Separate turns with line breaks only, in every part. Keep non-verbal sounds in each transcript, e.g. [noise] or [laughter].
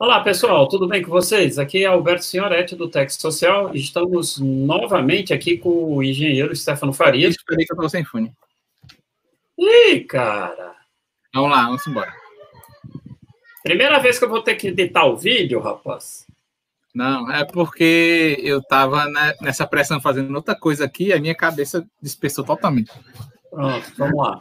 Olá, pessoal, tudo bem com vocês? Aqui é Alberto Senhoretti, do Texto Social. Estamos novamente aqui com o engenheiro Stefano Farias.
Esperei que eu sem fone.
Ih, cara!
Vamos lá, vamos embora.
Primeira vez que eu vou ter que editar o vídeo, rapaz.
Não, é porque eu estava nessa pressão fazendo outra coisa aqui e a minha cabeça dispersou totalmente.
Pronto, vamos lá.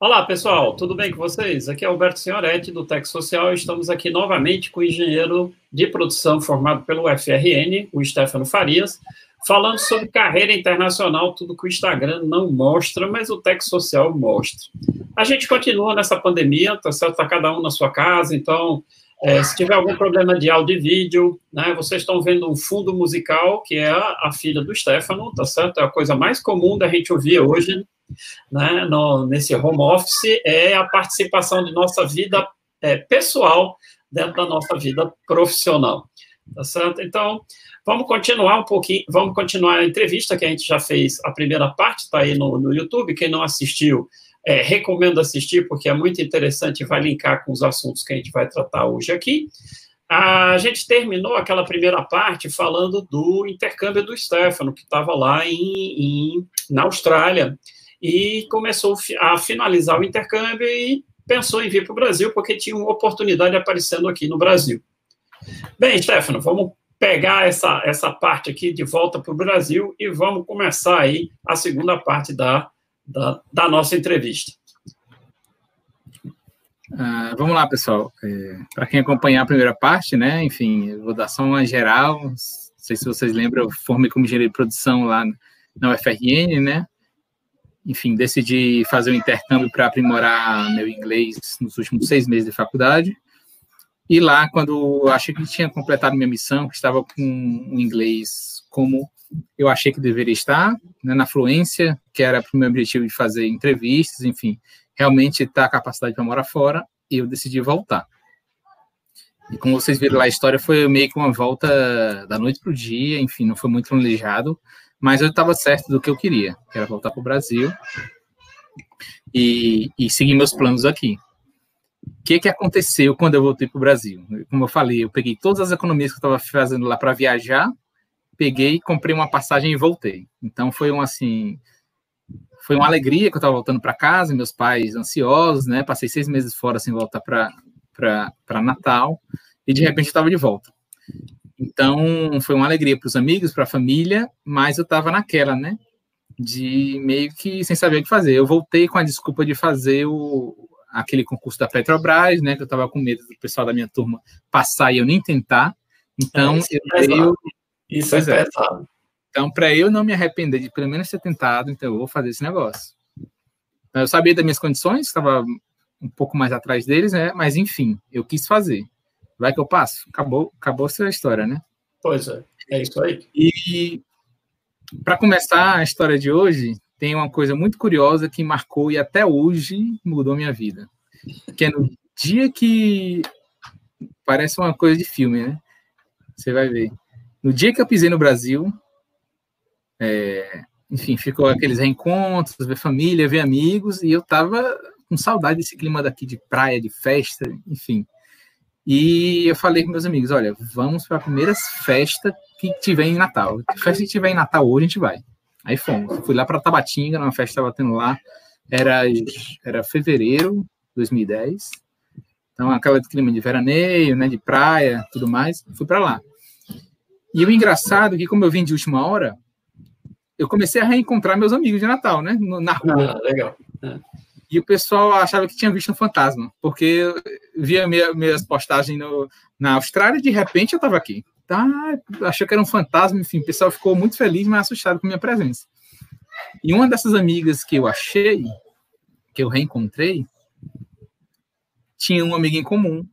Olá, pessoal, tudo bem com vocês? Aqui é Alberto Senhoretti, do Tec Social. Estamos aqui novamente com o engenheiro de produção formado pelo FRN, o Stefano Farias, falando sobre carreira internacional, tudo que o Instagram não mostra, mas o Tec Social mostra. A gente continua nessa pandemia, tá certo? Está cada um na sua casa, então, é, se tiver algum problema de áudio e vídeo, né, vocês estão vendo um fundo musical, que é a, a filha do Stefano, tá certo? É a coisa mais comum da gente ouvir hoje né, no, nesse home office é a participação de nossa vida é, pessoal dentro da nossa vida profissional. Tá certo? Então, vamos continuar um pouquinho, vamos continuar a entrevista que a gente já fez, a primeira parte está aí no, no YouTube, quem não assistiu, é, recomendo assistir, porque é muito interessante e vai linkar com os assuntos que a gente vai tratar hoje aqui. A gente terminou aquela primeira parte falando do intercâmbio do Stefano, que estava lá em, em, na Austrália, e começou a finalizar o intercâmbio e pensou em vir para o Brasil, porque tinha uma oportunidade aparecendo aqui no Brasil. Bem, Stefano, vamos pegar essa, essa parte aqui de volta para o Brasil e vamos começar aí a segunda parte da, da, da nossa entrevista.
Uh, vamos lá, pessoal. É, para quem acompanhar a primeira parte, né? Enfim, vou dar só uma geral. Não sei se vocês lembram, eu formei como engenheiro de produção lá na UFRN, né? Enfim, decidi fazer um intercâmbio para aprimorar meu inglês nos últimos seis meses de faculdade. E lá, quando achei que tinha completado minha missão, que estava com o inglês como eu achei que deveria estar, né, na fluência, que era o meu objetivo de fazer entrevistas, enfim, realmente estar tá a capacidade para morar fora, eu decidi voltar. E como vocês viram lá, a história foi meio que uma volta da noite para o dia, enfim, não foi muito planejado, mas eu estava certo do que eu queria, que era voltar para o Brasil e, e seguir meus planos aqui. O que, que aconteceu quando eu voltei para o Brasil? Como eu falei, eu peguei todas as economias que eu estava fazendo lá para viajar, peguei, comprei uma passagem e voltei. Então foi um assim, foi uma alegria que eu estava voltando para casa, meus pais ansiosos, né? Passei seis meses fora sem voltar para Natal e de repente eu estava de volta. Então, foi uma alegria para os amigos, para a família, mas eu estava naquela, né? De meio que sem saber o que fazer. Eu voltei com a desculpa de fazer o, aquele concurso da Petrobras, né? Que eu estava com medo do pessoal da minha turma passar e eu nem tentar. Então, é, eu
é dei. Isso é, é pesado.
Então, para eu não me arrepender de pelo menos ter tentado, então eu vou fazer esse negócio. Eu sabia das minhas condições, estava um pouco mais atrás deles, né? Mas enfim, eu quis fazer. Vai que eu passo. Acabou, acabou essa história, né?
Pois é, é isso aí.
E para começar a história de hoje, tem uma coisa muito curiosa que marcou e até hoje mudou minha vida. Que é no dia que parece uma coisa de filme, né? Você vai ver. No dia que eu pisei no Brasil, é, enfim, ficou aqueles reencontros, ver família, ver amigos, e eu tava com saudade desse clima daqui de praia, de festa, enfim. E eu falei com meus amigos: olha, vamos para a primeira festa que tiver em Natal. Festa que tiver em Natal hoje, a gente vai. Aí fomos. Fui lá para Tabatinga, numa festa que estava tendo lá. Era, era fevereiro de 2010. Então, aquela clima de veraneio, né, de praia, tudo mais. Fui para lá. E o engraçado é que, como eu vim de última hora, eu comecei a reencontrar meus amigos de Natal, né, na rua.
Ah, legal.
E o pessoal achava que tinha visto um fantasma, porque via minha, minhas postagens no, na Austrália e de repente eu estava aqui. Tá, achou que era um fantasma, enfim, o pessoal ficou muito feliz, mas assustado com minha presença. E uma dessas amigas que eu achei, que eu reencontrei, tinha um amigo em comum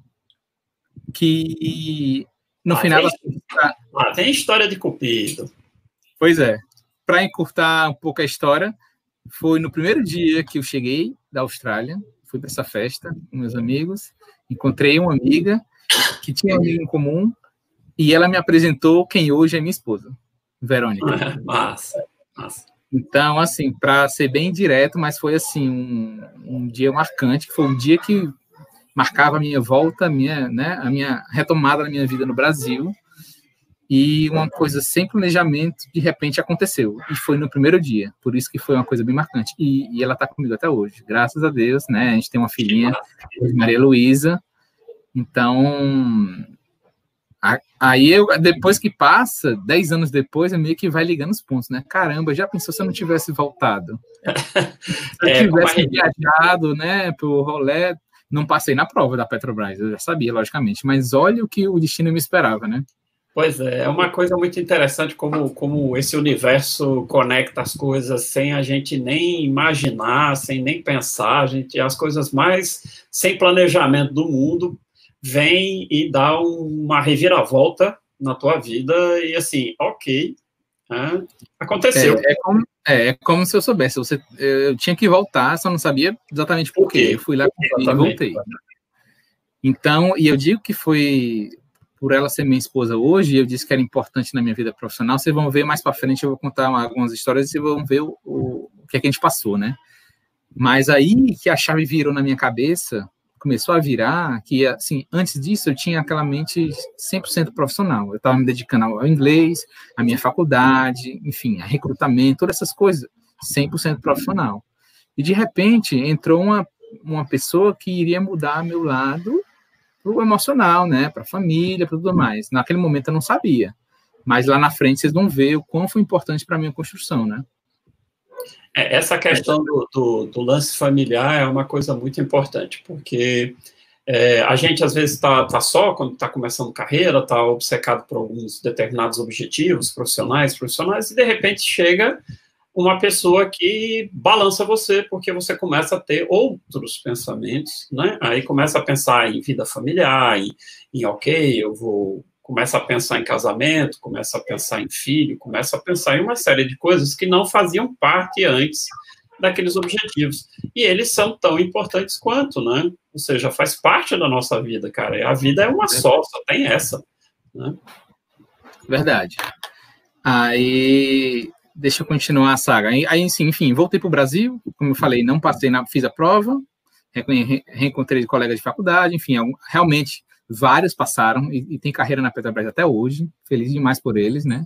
que no ah, final
tem, ah, tem história de cupido.
Pois é. Para encurtar um pouco a história, foi no primeiro dia que eu cheguei da Austrália, fui para essa festa com meus amigos, encontrei uma amiga que tinha um amigo em comum e ela me apresentou quem hoje é minha esposa, Verônica. [laughs]
Massa, massa.
Então, assim, para ser bem direto, mas foi assim um, um dia marcante, que foi um dia que marcava a minha volta, a minha, né, a minha retomada na minha vida no Brasil. E uma coisa sem planejamento, de repente aconteceu. E foi no primeiro dia. Por isso que foi uma coisa bem marcante. E, e ela está comigo até hoje. Graças a Deus, né? A gente tem uma filhinha, Maria Luísa. Então, Aí, eu, depois que passa, 10 anos depois, é meio que vai ligando os pontos, né? Caramba, já pensou se eu não tivesse voltado? [laughs] Se eu é, tivesse viajado, né, pro rolê, não passei na prova da Petrobras, eu já sabia, logicamente, mas olha o que o destino me esperava, né?
Pois é, é uma coisa muito interessante como, como esse universo conecta as coisas sem a gente nem imaginar, sem nem pensar, a gente, as coisas mais sem planejamento do mundo vem e dá uma reviravolta na tua vida e assim, ok, né? aconteceu.
É, é, como, é, é, como, se eu soubesse, você, eu tinha que voltar, só não sabia exatamente por quê. Eu fui lá e voltei. Então, e eu digo que foi por ela ser minha esposa hoje, eu disse que era importante na minha vida profissional. Vocês vão ver mais para frente, eu vou contar algumas histórias e vocês vão ver o, o, que, é que a gente passou, né? Mas aí que a chave virou na minha cabeça, começou a virar, que assim, antes disso eu tinha aquela mente 100% profissional. Eu estava me dedicando ao inglês, à minha faculdade, enfim, a recrutamento, todas essas coisas, 100% profissional. E de repente entrou uma, uma pessoa que iria mudar meu lado pro emocional, né, para a família, para tudo mais. Naquele momento eu não sabia. Mas lá na frente vocês vão ver o quão foi importante para a minha construção, né?
É, essa questão do, do, do, lance familiar é uma coisa muito importante, porque é, a gente às vezes está tá só quando está começando carreira, está obcecado por alguns determinados objetivos profissionais, profissionais, e de repente chega uma pessoa que balança você, porque você começa a ter outros pensamentos, né? Aí começa a pensar em vida familiar, em, em ok, eu vou começa a pensar em casamento, começa a pensar em filho, começa a pensar em uma série de coisas que não faziam parte antes daqueles objetivos. E eles são tão importantes quanto, né? Ou seja, faz parte da nossa vida, cara. A vida é uma só, só tem essa. Né?
Verdade. Aí, deixa eu continuar a saga. Aí, aí enfim, voltei para o Brasil, como eu falei, não passei na, fiz a prova, reencontrei colegas de faculdade, enfim, realmente vários passaram e, e, tem carreira na Petrobras até hoje, feliz demais por eles, né?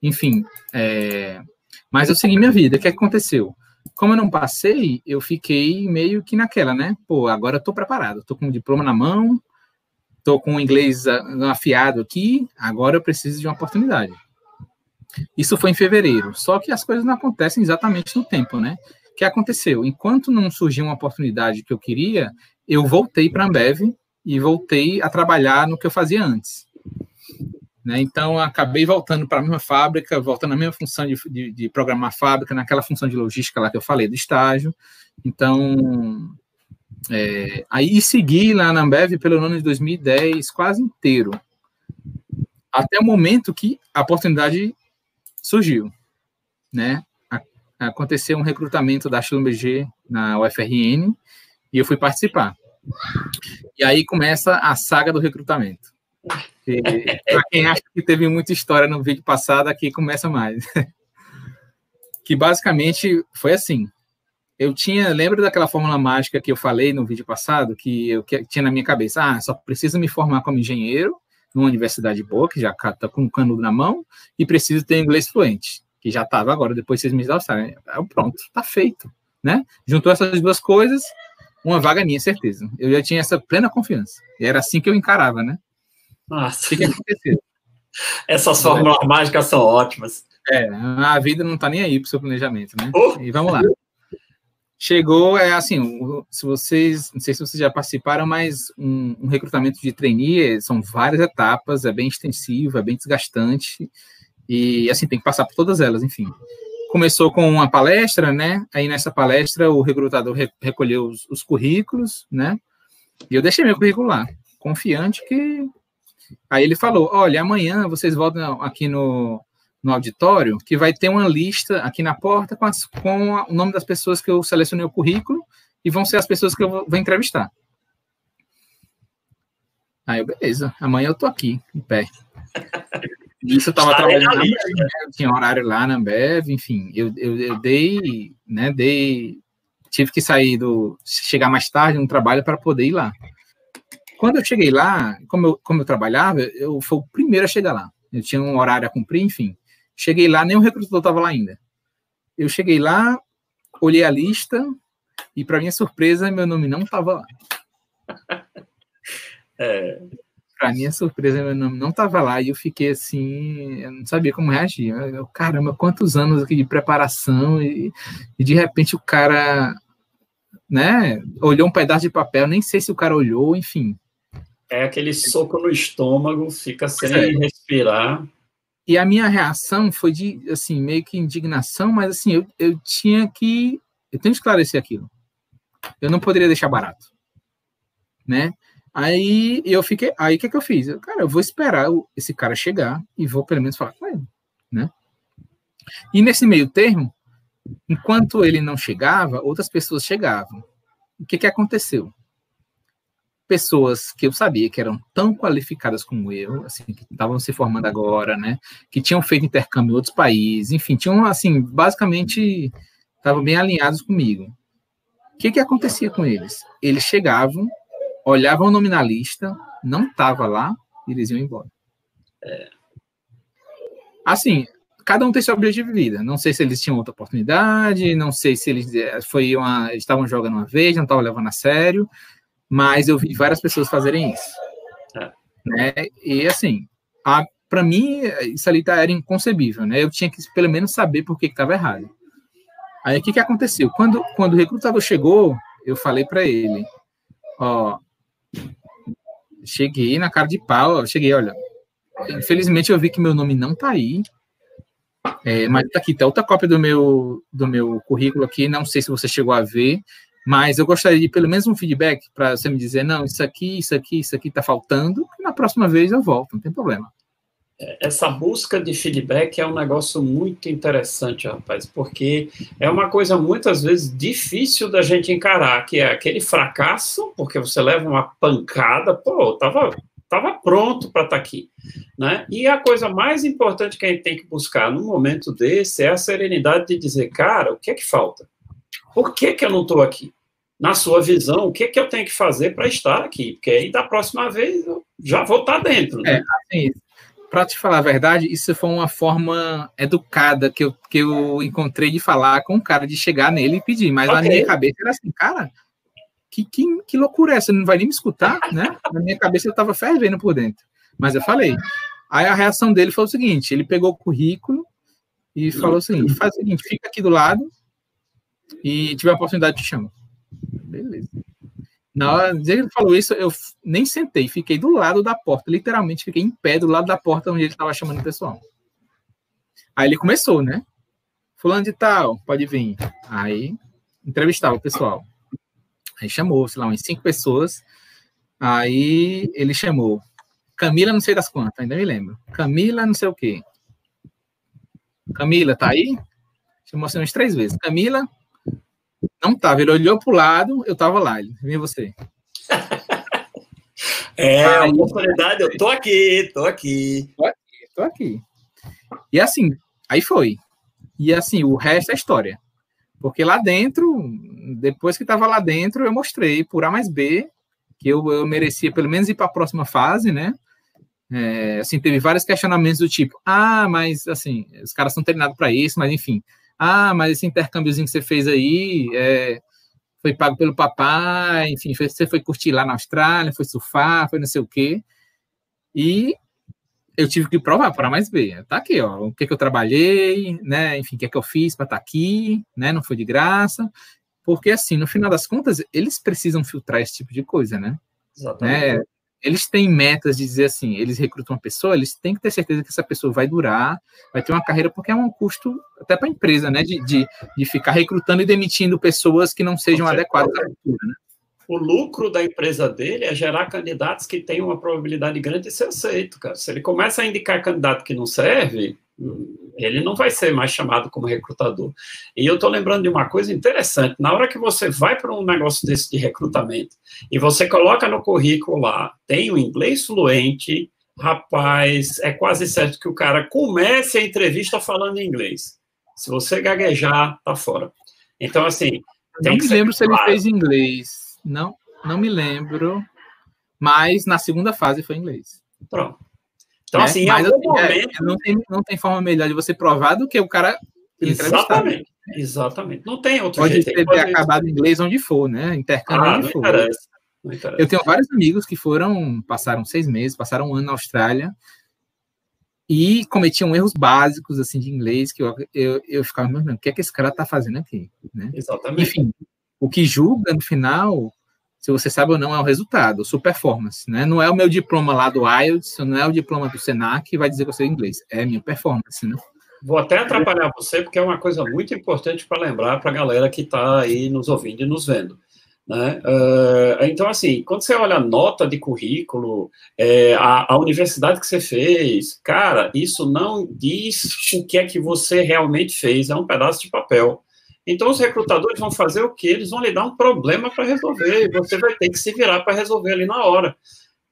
Enfim, é, mas eu segui minha vida. O que aconteceu? Como eu não passei, eu fiquei meio que naquela, né? Pô, agora eu tô preparado, tô com o diploma na mão, tô com o inglês afiado aqui, agora eu preciso de uma oportunidade. Isso foi em fevereiro, só que as coisas não acontecem exatamente no tempo, né? O que aconteceu? Enquanto não surgiu uma oportunidade que eu queria, eu voltei para a Ambev e voltei a trabalhar no que eu fazia antes. Né? Então, acabei voltando para a mesma fábrica, voltando na mesma função de, de, de, programar a fábrica, naquela função de logística lá que eu falei, do estágio. Então, é, aí segui lá na Ambev pelo ano de 2010 quase inteiro, até o momento que a oportunidade surgiu, né? Aconteceu um recrutamento da Schlumberger na UFRN e eu fui participar. E aí começa a saga do recrutamento. [laughs] Para quem acha que teve muita história no vídeo passado, aqui começa mais. [laughs] que basicamente foi assim. Eu tinha, lembra daquela fórmula mágica que eu falei no vídeo passado, que eu que tinha na minha cabeça, ah, só preciso me formar como engenheiro numa universidade boa, que já está com o canudo na mão, e preciso ter inglês fluente, que já estava agora, depois vocês me dão, pronto, está feito, né? Juntou essas duas coisas, uma vaga minha, certeza. Eu já tinha essa plena confiança. E era assim que eu encarava, né?
Nossa. O que, aconteceu? [laughs] Essas fórmulas é. mágicas são ótimas.
É, a vida não tá nem aí pro seu planejamento, né? Oh. E vamos lá. [laughs] Chegou, é assim, se vocês, não sei se vocês já participaram, mas um, um recrutamento de trainee são várias etapas, é bem extensivo, é bem desgastante, e assim, tem que passar por todas elas, enfim começou com uma palestra, né? Aí nessa palestra o recrutador re recolheu os, os, currículos, né? E eu deixei meu currículo lá, confiante que. Aí ele falou: olha, amanhã vocês voltam aqui no, no auditório, que vai ter uma lista aqui na porta com, as, com o nome das pessoas que eu selecionei o currículo e vão ser as pessoas que eu vou, vou entrevistar. Aí eu, beleza, amanhã eu tô aqui, em pé. [laughs] Isso eu estava trabalhando na Ambev, né? tinha horário lá na Ambev, enfim, eu, eu, eu, dei, né, dei, tive que sair do, chegar mais tarde no trabalho para poder ir lá. Quando eu cheguei lá, como eu, como eu trabalhava, eu fui o primeiro a chegar lá. Eu tinha um horário a cumprir, enfim. Cheguei lá, nem o recrutador estava lá ainda. Eu cheguei lá, olhei a lista e, para minha surpresa, meu nome não estava lá. [laughs] É. Para minha surpresa, meu nome não estava lá e eu fiquei assim, eu não sabia como reagir. Eu, caramba, quantos anos aqui de preparação e, e de repente o cara, né, olhou um pedaço de papel, nem sei se o cara olhou, enfim.
É aquele soco no estômago, fica sem é. respirar.
E a minha reação foi de, assim, meio que indignação, mas assim, eu, eu tinha que, eu tenho que esclarecer aquilo. Eu não poderia deixar barato, né? Aí eu fiquei, aí o que que eu fiz? Eu, cara, eu vou esperar esse cara chegar e vou pelo menos falar com ele, né? E nesse meio termo, enquanto ele não chegava, outras pessoas chegavam. O que que aconteceu? Pessoas que eu sabia que eram tão qualificadas como eu, assim, que estavam se formando agora, né, que tinham feito intercâmbio em outros países, enfim, tinham, assim, basicamente, estavam bem alinhados comigo. O que que acontecia com eles? Eles chegavam, olhavam o nominalista, não estava lá, e eles iam embora. É. Assim, cada um tem seu objetivo de vida. Não sei se eles tinham outra oportunidade, não sei se eles eh, foi uma, estavam jogando uma vez, não estavam levando a sério mas eu vi várias pessoas fazerem isso. É. Né? E assim, para mim, isso ali tá, era inconcebível, né? Eu tinha que pelo menos saber por que estava errado. Aí o que, que aconteceu? Quando, quando o recrutador chegou, eu falei para ele: Ó, cheguei na cara de pau, ó, cheguei, olha, infelizmente eu vi que meu nome não tá aí. É, mas tá aqui, tá outra cópia do meu, do meu currículo aqui, não sei se você chegou a ver. Mas eu gostaria de pelo menos um feedback para você me dizer, não, isso aqui, isso aqui, isso aqui está faltando, e na próxima vez eu volto, não tem problema.
É, essa busca de feedback é um negócio muito interessante, rapaz, porque é uma coisa muitas vezes difícil da gente encarar, que é aquele fracasso, porque você leva uma pancada, pô, tava, tava pronto para estar tá aqui, né? E a coisa mais importante que a gente tem que buscar num momento desse é a serenidade de dizer, cara, o que é que falta? Por que, que eu não estou aqui? na sua visão, o que, que eu tenho que fazer para estar aqui? Porque aí da próxima vez eu já vou estar tá dentro. Né? É, assim,
para te falar a verdade, isso foi uma forma educada que eu, que eu encontrei de falar com o cara, de chegar nele e pedir. Mas okay. na minha cabeça era assim, cara, que, que, que loucura é essa? Não vai nem me escutar, né? Na minha cabeça eu estava fervendo por dentro. Mas eu falei. Aí a reação dele foi o seguinte: ele pegou o currículo e falou o seguinte: faz o seguinte, fica aqui do lado e tiver a oportunidade, te chamo. Beleza. Na hora que ele falou isso, eu nem sentei, fiquei do lado da porta, literalmente fiquei em pé do lado da porta onde ele estava chamando o pessoal. Aí ele começou, né? Fulano de tal, pode vir. Aí entrevistava o pessoal. Aí chamou, sei lá, umas cinco pessoas. Aí ele chamou Camila, não sei das quantas, ainda me lembro. Camila, não sei o quê. Camila, tá aí? Chamou assim umas três vezes. Camila, não tava, ele olhou pro lado, eu tava lá, ele vinha você. [laughs]
é, a oportunidade, eu tô aqui, tô aqui.
Tô aqui, tô aqui. E assim, aí foi. E assim, o resto é história. Porque lá dentro, depois que estava lá dentro, eu mostrei por A mais B que eu, eu merecia pelo menos ir para a próxima fase, né? É, assim, teve vários questionamentos do tipo, ah, mas assim, os caras são treinados para isso, mas enfim, ah, mas esse intercâmbiozinho que você fez aí é, foi pago pelo papai, enfim, você foi curtir lá na Austrália, foi surfar, foi não sei o quê. E eu tive que provar para mais ver. Tá aqui, ó, o que, que eu trabalhei, né? Enfim, o que, que eu fiz para estar tá aqui, né? Não foi de graça. Porque, assim, no final das contas, eles precisam filtrar esse tipo de coisa, né? Exatamente. Né? Eles têm metas de dizer assim, eles recrutam uma pessoa, eles têm que ter certeza que essa pessoa vai durar, vai ter uma carreira, porque é um custo até para a empresa, né, de, de, de, ficar recrutando e demitindo pessoas que não sejam adequadas à cultura, né?
O lucro da empresa dele é gerar candidatos que têm uma probabilidade grande de ser aceito, cara. Se ele começa a indicar candidato que não serve, ele não vai ser mais chamado como recrutador. E eu estou lembrando de uma coisa interessante: na hora que você vai para um negócio desse de recrutamento e você coloca no currículo lá, tem o inglês fluente, rapaz, é quase certo que o cara comece a entrevista falando inglês. Se você gaguejar, tá fora. Então, assim.
Não me lembro se ele fez inglês. Não, não me lembro. mas na segunda fase foi inglês.
Pronto. Então, né? assim, mas,
assim, é, momento... É, não, tem, não tem forma melhor de você provar do que o cara
Exatamente. Exatamente. Não tem outro
pode
jeito.
Ter pode ter acabado em inglês onde for, né? Intercâmbio ah, onde for. Interessa. Não interessa. Eu tenho vários amigos que foram, passaram seis meses, passaram um ano na Austrália e cometiam erros básicos assim de inglês que eu, eu, eu ficava imaginando, o que é que esse cara está fazendo aqui? Né?
Exatamente.
Enfim, o que julga no final, se você sabe ou não, é o resultado, sua performance. Né? Não é o meu diploma lá do IELTS, não é o diploma do SENAC que vai dizer que eu sei inglês, é minha performance. Né?
Vou até atrapalhar você, porque é uma coisa muito importante para lembrar para a galera que está aí nos ouvindo e nos vendo. Né? Uh, então, assim, quando você olha a nota de currículo, é, a, a, universidade que você fez, cara, isso não diz o que é que você realmente fez, é um pedaço de papel. Então, os recrutadores vão fazer o que? Eles vão lhe dar um problema para resolver, e você vai ter que se virar para resolver ali na hora.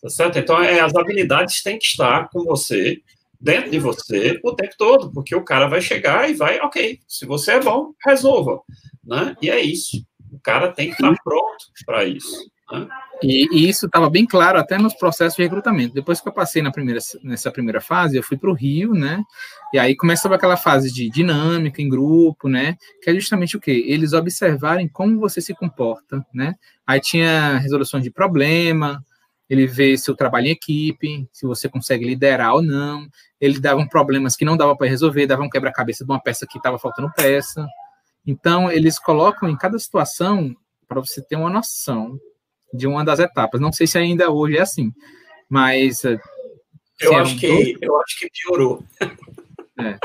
Tá certo? Então, é, as habilidades têm que estar com você, dentro de você, o tempo todo, porque o cara vai chegar e vai, ok, se você é bom, resolva. Né? E é isso. O cara tem que estar pronto para isso.
E, e, isso estava bem claro até nos processos de recrutamento. Depois que eu passei na primeira, nessa primeira fase, eu fui para o Rio, né? E aí começava aquela fase de dinâmica em grupo, né? Que é justamente o quê? Eles observarem como você se comporta, né? Aí tinha resolução de problema, ele vê seu trabalho em equipe, se você consegue liderar ou não. Ele dava problemas que não dava para resolver, dava um quebra-cabeça de uma peça que estava faltando peça. Então, eles colocam em cada situação para você ter uma noção de uma das etapas. Não sei se ainda hoje é assim, mas
eh, eu acho que dois... eu acho que piorou. [laughs]
É.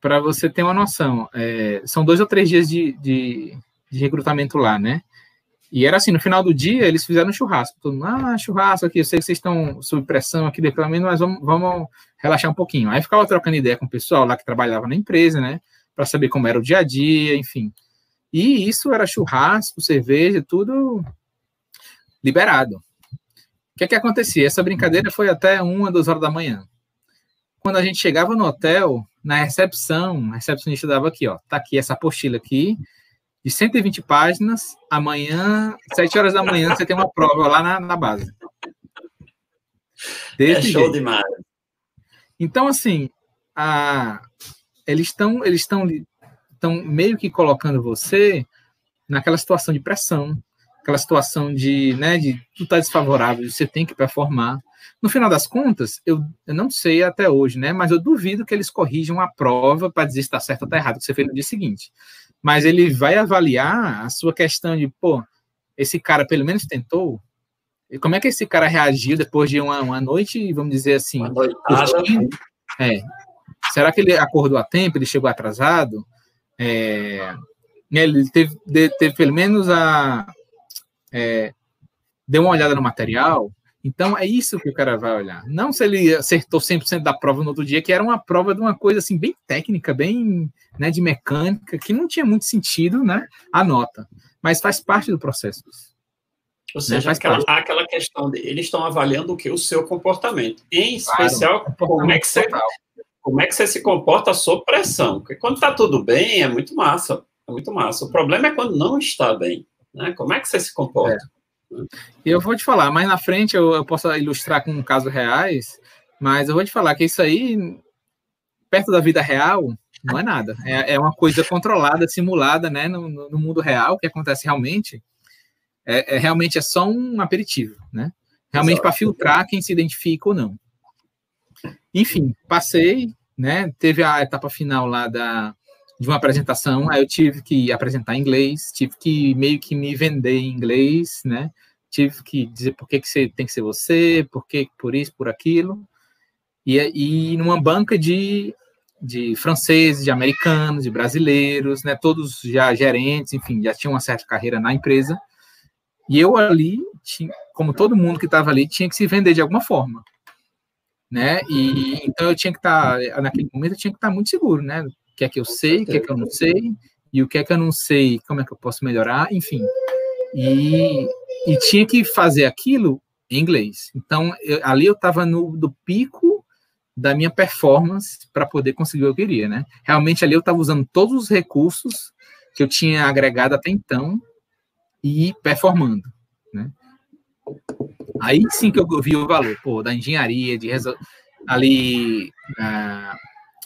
Para você ter uma noção, é, são dois ou três dias de, de, de, recrutamento lá, né? E era assim, no final do dia, eles fizeram um churrasco. Todo mundo, ah, churrasco aqui, eu sei que vocês estão sob pressão aqui reclamando, mas vamos, vamos relaxar um pouquinho. Aí ficava trocando ideia com o pessoal lá que trabalhava na empresa, né? Para saber como era o dia a dia, enfim. E isso era churrasco, cerveja, tudo liberado. O que é que acontecia? Essa brincadeira foi até uma, duas horas da manhã. Quando a gente chegava no hotel, na recepção, a recepcionista dava aqui, ó, tá aqui essa apostila aqui, de 120 páginas, amanhã, 7 horas da manhã, você tem uma prova lá na, na base.
Desse é show jeito. demais.
Então, assim, a, eles estão eles estão estão meio que colocando você naquela situação de pressão, aquela situação de, né, de tudo tá desfavorável, você tem que performar. No final das contas, eu, eu não sei até hoje, né, mas eu duvido que eles corrijam a prova para dizer se está certo ou está errado, que você fez no dia seguinte. Mas ele vai avaliar a sua questão de, pô, esse cara pelo menos tentou, e como é que esse cara reagiu depois de uma, uma noite, vamos dizer assim, é, será que ele acordou a tempo, ele chegou atrasado? É, né, ele teve, teve, pelo menos a. É, deu uma olhada no material. Então, é isso que o cara vai olhar. Não se ele acertou 100% da prova no outro dia, que era uma prova de uma coisa assim, bem técnica, bem né, de mecânica, que não tinha muito sentido, né? A nota. Mas faz parte do processo.
Ou seja, né, aquela, aquela questão de eles estão avaliando o que? O seu comportamento. Em especial, claro, como, é que você, como é que você se comporta sob pressão. Porque quando está tudo bem, é muito massa. É muito massa. O problema é quando não está bem. Né? Como é que você se comporta?
É. Eu vou te falar, mais na frente eu, eu posso ilustrar com casos reais, mas eu vou te falar que isso aí, perto da vida real, não é nada. É, é uma coisa controlada, simulada, né, no, no mundo real, o que acontece realmente. É, é, realmente é só um aperitivo, né? Realmente para filtrar quem se identifica ou não. Enfim, passei, né? Teve a etapa final lá da, de uma apresentação, aí eu tive que apresentar em inglês, tive que meio que me vender em inglês, né? Tive que dizer por que, que você tem que ser você, por que por isso, por aquilo. E, e numa banca de, de franceses, de americanos, de brasileiros, né? Todos já gerentes, enfim, já tinham uma certa carreira na empresa. E eu ali, como todo mundo que estava ali, tinha que se vender de alguma forma né? E então eu tinha que estar tá, naquele momento eu tinha que estar tá muito seguro, né? O que é que eu sei, o que é que eu não sei e o que é que eu não sei, como é que eu posso melhorar, enfim. E, e tinha que fazer aquilo em inglês. Então eu, ali eu estava no do pico da minha performance para poder conseguir o que eu queria, né? Realmente ali eu estava usando todos os recursos que eu tinha agregado até então e performando, né? Aí sim que eu vi o valor, pô, da engenharia, de resol... ali na,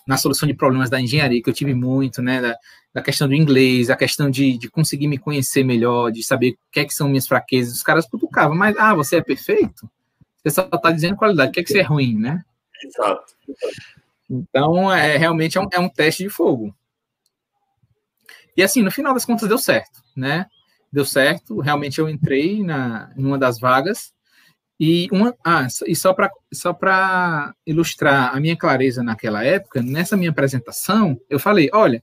na, solução de problemas da engenharia, que eu tive muito, né, da, da questão do inglês, a questão de, de, conseguir me conhecer melhor, de saber o que é que são minhas fraquezas. Os caras cutucavam, mas, ah, você é perfeito? Você só está dizendo qualidade, o que é que você é ruim, né?
Exato.
Então, é, realmente é um, é um teste de fogo. E assim, no final das contas deu certo, né? Deu certo, realmente eu entrei na, em uma das vagas, e, uma, ah, e só para só ilustrar a minha clareza naquela época, nessa minha apresentação, eu falei: olha,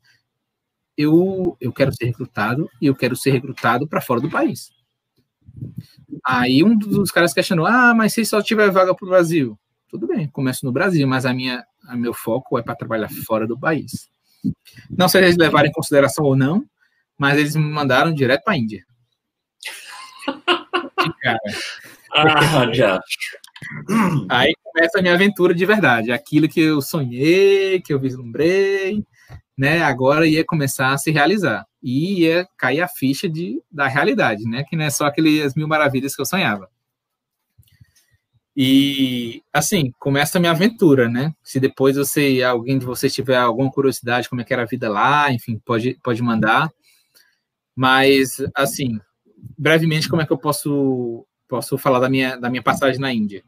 eu, eu quero ser recrutado e eu quero ser recrutado para fora do país. Aí um dos caras questionou: ah, mas se só tiver vaga para o Brasil? Tudo bem, começo no Brasil, mas a minha, a meu foco é para trabalhar fora do país. Não sei se eles levaram em consideração ou não, mas eles me mandaram direto para a Índia. [laughs]
cara. Ah, já.
Aí começa a minha aventura de verdade. Aquilo que eu sonhei, que eu vislumbrei, né? Agora ia começar a se realizar. E ia cair a ficha de, da realidade, né? Que não é só aquelas mil maravilhas que eu sonhava. E assim, começa a minha aventura, né? Se depois você, alguém de vocês tiver alguma curiosidade como é que era a vida lá, enfim, pode, pode mandar. Mas, assim, brevemente, como é que eu posso posso falar da minha, da minha passagem na Índia.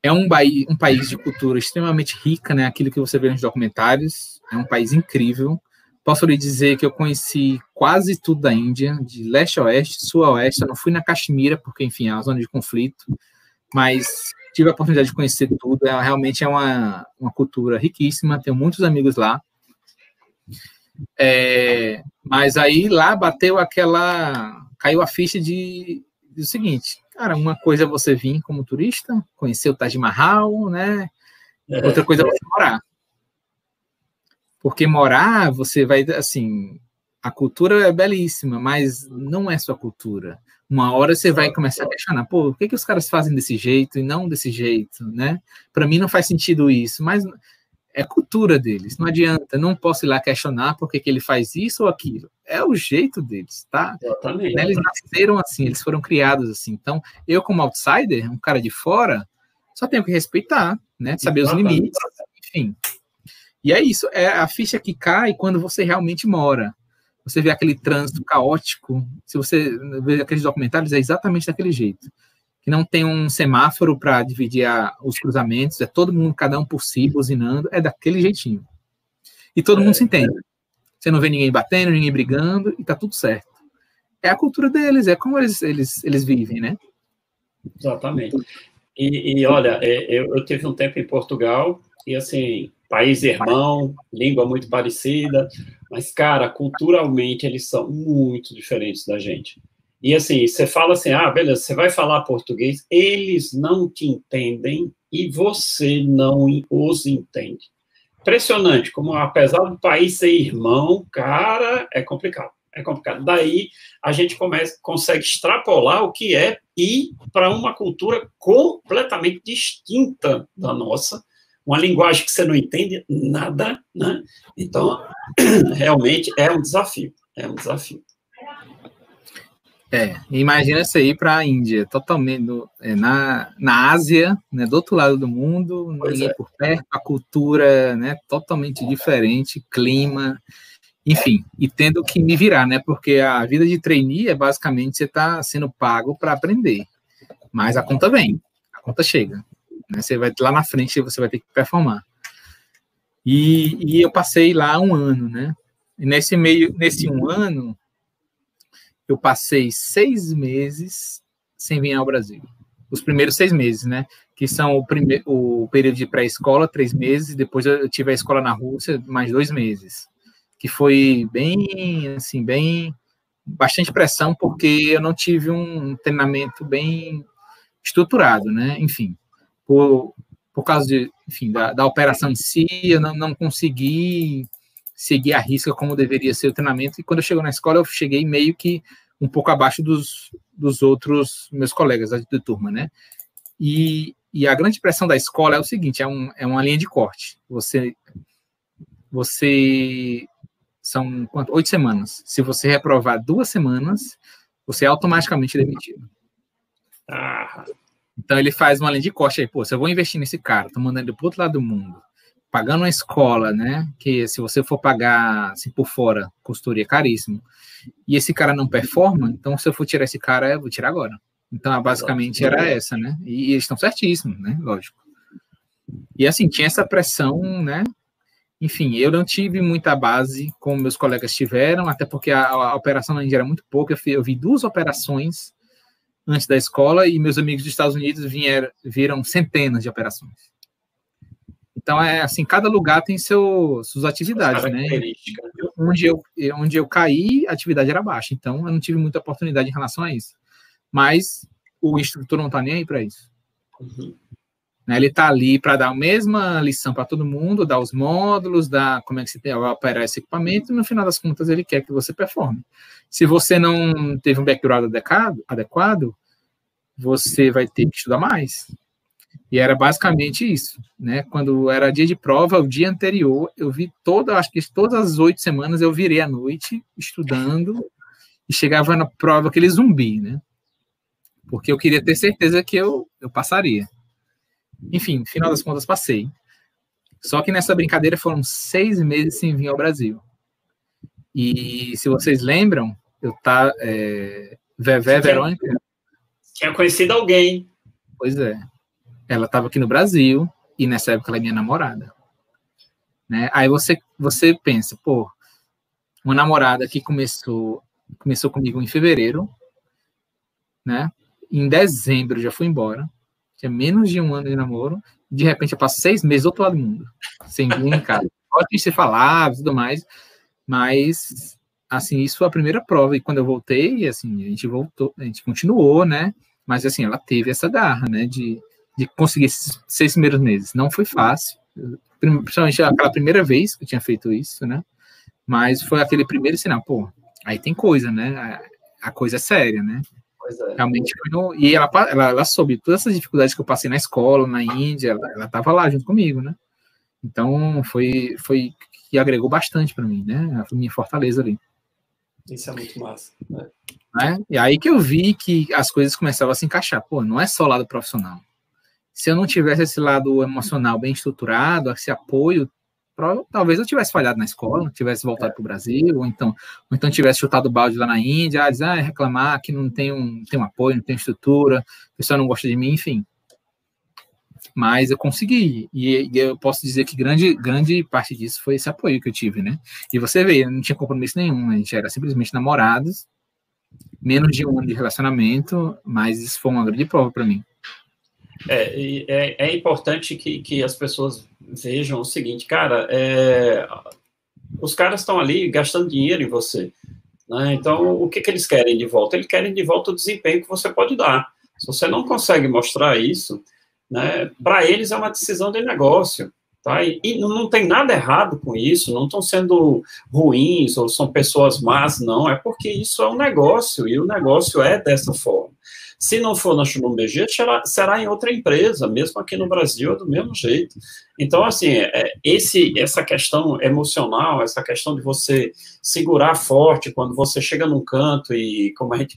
É um, baí, um país de cultura extremamente rica, né? Aquilo que você vê nos documentários. É um país incrível. Posso lhe dizer que eu conheci quase tudo da Índia, de leste a oeste, sul a oeste. Eu não fui na Caxemira, porque, enfim, é uma zona de conflito, mas tive a oportunidade de conhecer tudo. É, realmente é uma, uma cultura riquíssima, tenho muitos amigos lá. É, mas aí lá bateu aquela. caiu a ficha de diz o seguinte, cara, uma coisa é você vir como turista, conhecer o Taj Mahal, né? É. Outra coisa é você morar. Porque morar, você vai, assim, a cultura é belíssima, mas não é sua cultura. Uma hora você vai começar a questionar, pô, por que, que os caras fazem desse jeito e não desse jeito, né? Para mim não faz sentido isso, mas é cultura deles, não adianta, não posso ir lá questionar por que, que ele faz isso ou aquilo. É o jeito deles, tá? Exatamente. Eles nasceram assim, eles foram criados assim. Então, eu, como outsider, um cara de fora, só tenho que respeitar, né? Saber Exatamente. os limites, enfim. E é isso, é a ficha que cai quando você realmente mora. Você vê aquele trânsito caótico, se você vê aqueles documentários, é exatamente daquele jeito que não tem um semáforo para dividir a, os cruzamentos, é todo mundo, cada um por si, buzinando, é daquele jeitinho. E todo é, mundo se entende. Você não vê ninguém batendo, ninguém brigando, e tá tudo certo. É a cultura deles, é como eles, eles, eles vivem, né?
Exatamente. E, e olha, é, eu, eu tive um tempo em Portugal, e assim, país irmão, língua muito parecida, mas, cara, culturalmente eles são muito diferentes da gente. E assim, você fala assim, ah, beleza, você vai falar português, eles não te entendem e você não os entende. Impressionante, como apesar do país ser irmão, cara, é complicado. É complicado. Daí a gente começa, consegue extrapolar o que é ir para uma cultura completamente distinta da nossa, uma linguagem que você não entende nada, né? Então, [clears throat] realmente é um desafio. É um desafio.
É, imagina você ir para a Índia, totalmente no, é, na, na Ásia, né, do outro lado do mundo, pois ninguém é. por perto, a cultura né, totalmente diferente, clima, enfim, e tendo que me virar, né, porque a vida de trainee é basicamente você está sendo pago para aprender, mas a conta vem, a conta chega, né, você vai lá na frente você vai ter que performar. E, e eu passei lá um ano, né, e nesse meio, nesse um ano, eu passei seis meses sem vir ao Brasil. Os primeiros seis meses, né? Que são o, primeiro, o período de pré-escola, três meses, depois eu tive a escola na Rússia, mais dois meses. Que foi bem, assim, bem. bastante pressão, porque eu não tive um treinamento bem estruturado, né? Enfim, por, por causa de, enfim, da, da operação em si, eu não, não consegui seguir a risca como deveria ser o treinamento. E quando eu chego na escola, eu cheguei meio que um pouco abaixo dos, dos outros meus colegas de turma, né? E, e a grande pressão da escola é o seguinte: é, um, é uma linha de corte. Você, você são quanto? oito semanas. Se você reprovar duas semanas, você é automaticamente demitido. Ah. Então ele faz uma linha de corte aí, pô, se eu vou investir nesse cara, tô mandando ele pro outro lado do mundo, pagando uma escola, né? Que se você for pagar assim, por fora, costuria caríssimo, e esse cara não performa, então se eu for tirar esse cara, eu vou tirar agora. Então, basicamente era essa, né? E, e eles estão certíssimos, né? Lógico. E assim, tinha essa pressão, né? Enfim, eu não tive muita base como meus colegas tiveram, até porque a, a operação na Índia era muito pouca. Eu, eu, vi duas operações antes da escola e meus amigos dos Estados Unidos vieram, viram centenas de operações. Então, é assim, cada lugar tem seu, suas atividades, né? Onde eu, onde eu caí, a atividade era baixa. Então, eu não tive muita oportunidade em relação a isso. Mas o instrutor não está nem aí para isso. Uhum. Né? Ele está ali para dar a mesma lição para todo mundo, dar os módulos, dar como é que você tem, operar esse equipamento, e no final das contas ele quer que você performe. Se você não teve um background adequado, adequado você vai ter que estudar mais. E era basicamente isso, né? Quando era dia de prova, o dia anterior, eu vi toda, acho que todas as oito semanas eu virei à noite estudando e chegava na prova aquele zumbi, né? Porque eu queria ter certeza que eu, eu passaria. Enfim, no final das contas, passei. Só que nessa brincadeira foram seis meses sem vir ao Brasil. E se vocês lembram, eu tá. É, Vevé Verônica.
Tinha conhecido alguém.
Pois é. Ela estava aqui no Brasil e nessa época ela é minha namorada. Né? Aí você, você pensa, pô, uma namorada que começou, começou comigo em fevereiro, né? Em dezembro já fui embora tinha menos de um ano de namoro, de repente eu passo seis meses do outro lado do mundo, sem vir em casa. [laughs] Pode ser falava e tudo mais, mas, assim, isso foi a primeira prova, e quando eu voltei, assim, a gente voltou, a gente continuou, né, mas, assim, ela teve essa garra, né, de, de conseguir esses seis primeiros meses. Não foi fácil, principalmente aquela primeira vez que eu tinha feito isso, né, mas foi aquele primeiro sinal, pô, aí tem coisa, né, a coisa é séria, né, é. Realmente foi no, E ela, ela, ela soube todas essas dificuldades que eu passei na escola, na Índia, ela, ela tava lá junto comigo, né? Então foi, foi que agregou bastante para mim, né? A minha fortaleza ali.
Isso é muito massa. Né?
É? E aí que eu vi que as coisas começavam a se encaixar. Pô, não é só lado profissional. Se eu não tivesse esse lado emocional bem estruturado, esse apoio talvez eu tivesse falhado na escola, tivesse voltado para o Brasil, ou então, ou então tivesse chutado o balde lá na Índia, ah, dizer, ah, reclamar que não tem um, tem um apoio, não tem estrutura, o pessoal não gosta de mim, enfim. Mas eu consegui, e, e eu posso dizer que grande, grande parte disso foi esse apoio que eu tive, né? E você vê, não tinha compromisso nenhum, a gente era simplesmente namorados, menos de um ano de relacionamento, mas isso foi uma grande prova para mim.
É, é, é, importante que, que as pessoas vejam o seguinte, cara, é, os caras estão ali gastando dinheiro em você. Né? Então, o que, que eles querem de volta? Eles querem de volta o desempenho que você pode dar. Se você não consegue mostrar isso, né, para eles é uma decisão de negócio. Tá? E, e, não tem nada errado com isso, não estão sendo ruins ou são pessoas más, não, é porque isso é um negócio e o negócio é dessa forma. Se não for na Schlumberger, será, será em outra empresa, mesmo aqui no Brasil é do mesmo jeito. Então, assim, é, esse, essa questão emocional, essa questão de você segurar forte quando você chega num canto e, como a gente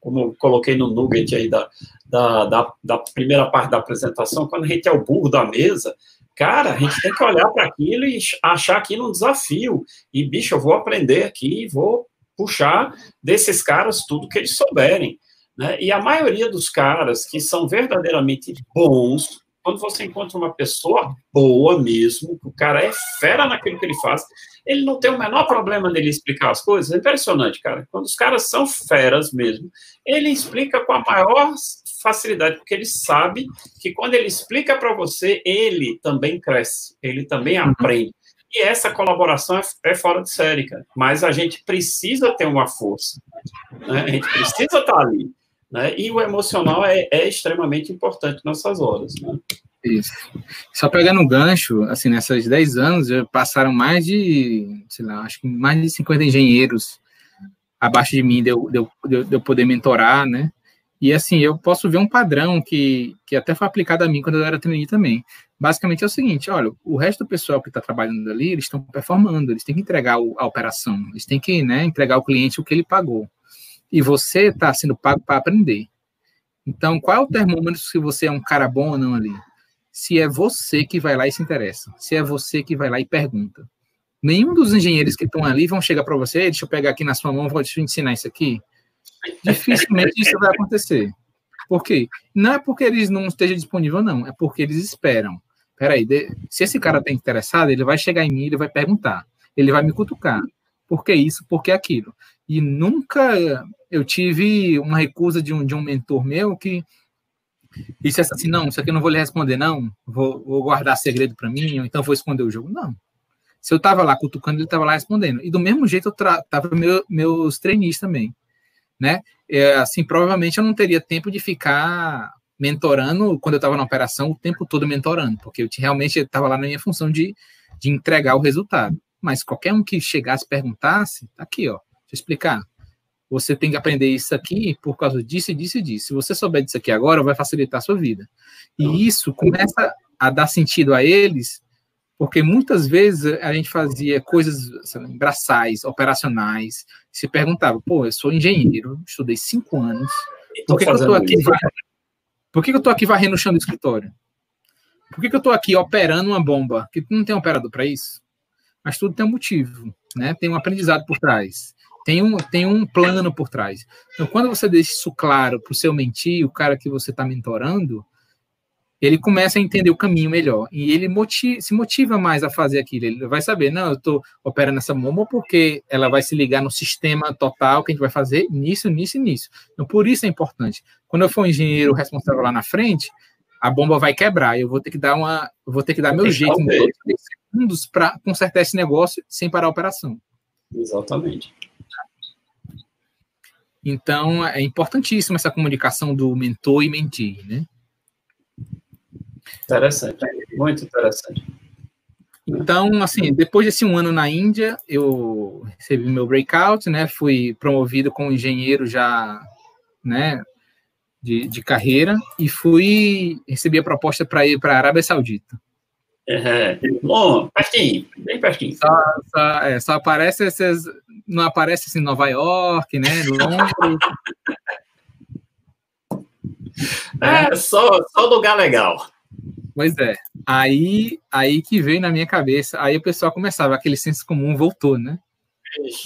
como coloquei no nugget aí da, da, da, da primeira parte da apresentação, quando a gente é o burro da mesa, cara, a gente tem que olhar para aquilo e achar aquilo um desafio. E, bicho, eu vou aprender aqui e vou puxar desses caras tudo que eles souberem. Né? E a maioria dos caras que são verdadeiramente bons, quando você encontra uma pessoa boa mesmo, o cara é fera naquilo que ele faz, ele não tem o menor problema nele explicar as coisas. É impressionante, cara. Quando os caras são feras mesmo, ele explica com a maior facilidade, porque ele sabe que quando ele explica para você, ele também cresce, ele também uhum. aprende. E essa colaboração é, é, fora de série, cara. Mas a gente precisa ter uma força. Né? A gente precisa estar tá ali. Né? E o emocional é, é extremamente importante nessas horas. Né?
Isso. Só pegando um gancho, assim, nessas 10 anos, já passaram mais de, sei lá, acho que mais de 50 engenheiros abaixo de mim, de eu, de eu, de eu poder mentorar, né? E assim, eu posso ver um padrão que, que até foi aplicado a mim quando eu era trainee também. Basicamente é o seguinte, olha, o resto do pessoal que está trabalhando ali, eles estão performando, eles têm que entregar o, a operação, eles têm que né, entregar ao cliente o que ele pagou e você está sendo pago para aprender. Então, qual é o termômetro se você é um cara bom ou não ali? Se é você que vai lá e se interessa, se é você que vai lá e pergunta. Nenhum dos engenheiros que estão ali vão chegar para você, deixa eu pegar aqui na sua mão, vou te ensinar isso aqui. Dificilmente isso vai acontecer. Por quê? Não é porque eles não estejam disponíveis, não, é porque eles esperam. Peraí, se esse cara está interessado, ele vai chegar em mim, ele vai perguntar, ele vai me cutucar. Por que isso? Por que aquilo? E nunca eu tive uma recusa de um, de um mentor meu que disse assim: não, isso aqui eu não vou lhe responder, não, vou, vou guardar segredo para mim, ou então vou esconder o jogo. Não. Se eu estava lá cutucando, ele estava lá respondendo. E do mesmo jeito eu tratava meu, meus treinistas também. Né? É, assim, provavelmente eu não teria tempo de ficar mentorando quando eu estava na operação o tempo todo mentorando, porque eu realmente estava lá na minha função de, de entregar o resultado. Mas qualquer um que chegasse e perguntasse, tá aqui, ó, deixa eu explicar. Você tem que aprender isso aqui por causa disso disso e disso. Se você souber disso aqui agora, vai facilitar a sua vida. E isso começa a dar sentido a eles porque muitas vezes a gente fazia coisas assim, braçais, operacionais, se perguntava, pô, eu sou engenheiro, estudei cinco anos, por que, que eu estou aqui, por que, que eu tô aqui varrendo o chão do escritório? Por que, que eu estou aqui operando uma bomba? Que não tem operador para isso? Mas tudo tem um motivo, né? Tem um aprendizado por trás, tem um, tem um plano por trás. Então, quando você deixa isso claro para o seu mentir, o cara que você está mentorando, ele começa a entender o caminho melhor e ele motiva, se motiva mais a fazer aquilo. Ele vai saber, não, eu estou operando essa bomba porque ela vai se ligar no sistema total que a gente vai fazer nisso, nisso e nisso. Então, por isso é importante. Quando eu for um engenheiro responsável lá na frente, a bomba vai quebrar. Eu vou ter que dar uma, vou ter que dar meu jeito em dois segundos para consertar esse negócio sem parar a operação.
Exatamente.
Então, é importantíssima essa comunicação do mentor e mentir, né?
Interessante, muito interessante.
Então, assim, depois desse um ano na Índia, eu recebi meu breakout, né? Fui promovido como engenheiro já, né? De, de carreira e fui recebi a proposta para ir para a Arábia Saudita.
É, bom, pertinho, bem pertinho. Só,
só, é, só aparece esses, não aparece assim Nova York, né? Londres. [laughs]
é, só, só lugar legal.
Pois é. Aí, aí que veio na minha cabeça, aí o pessoal começava, aquele senso comum voltou, né?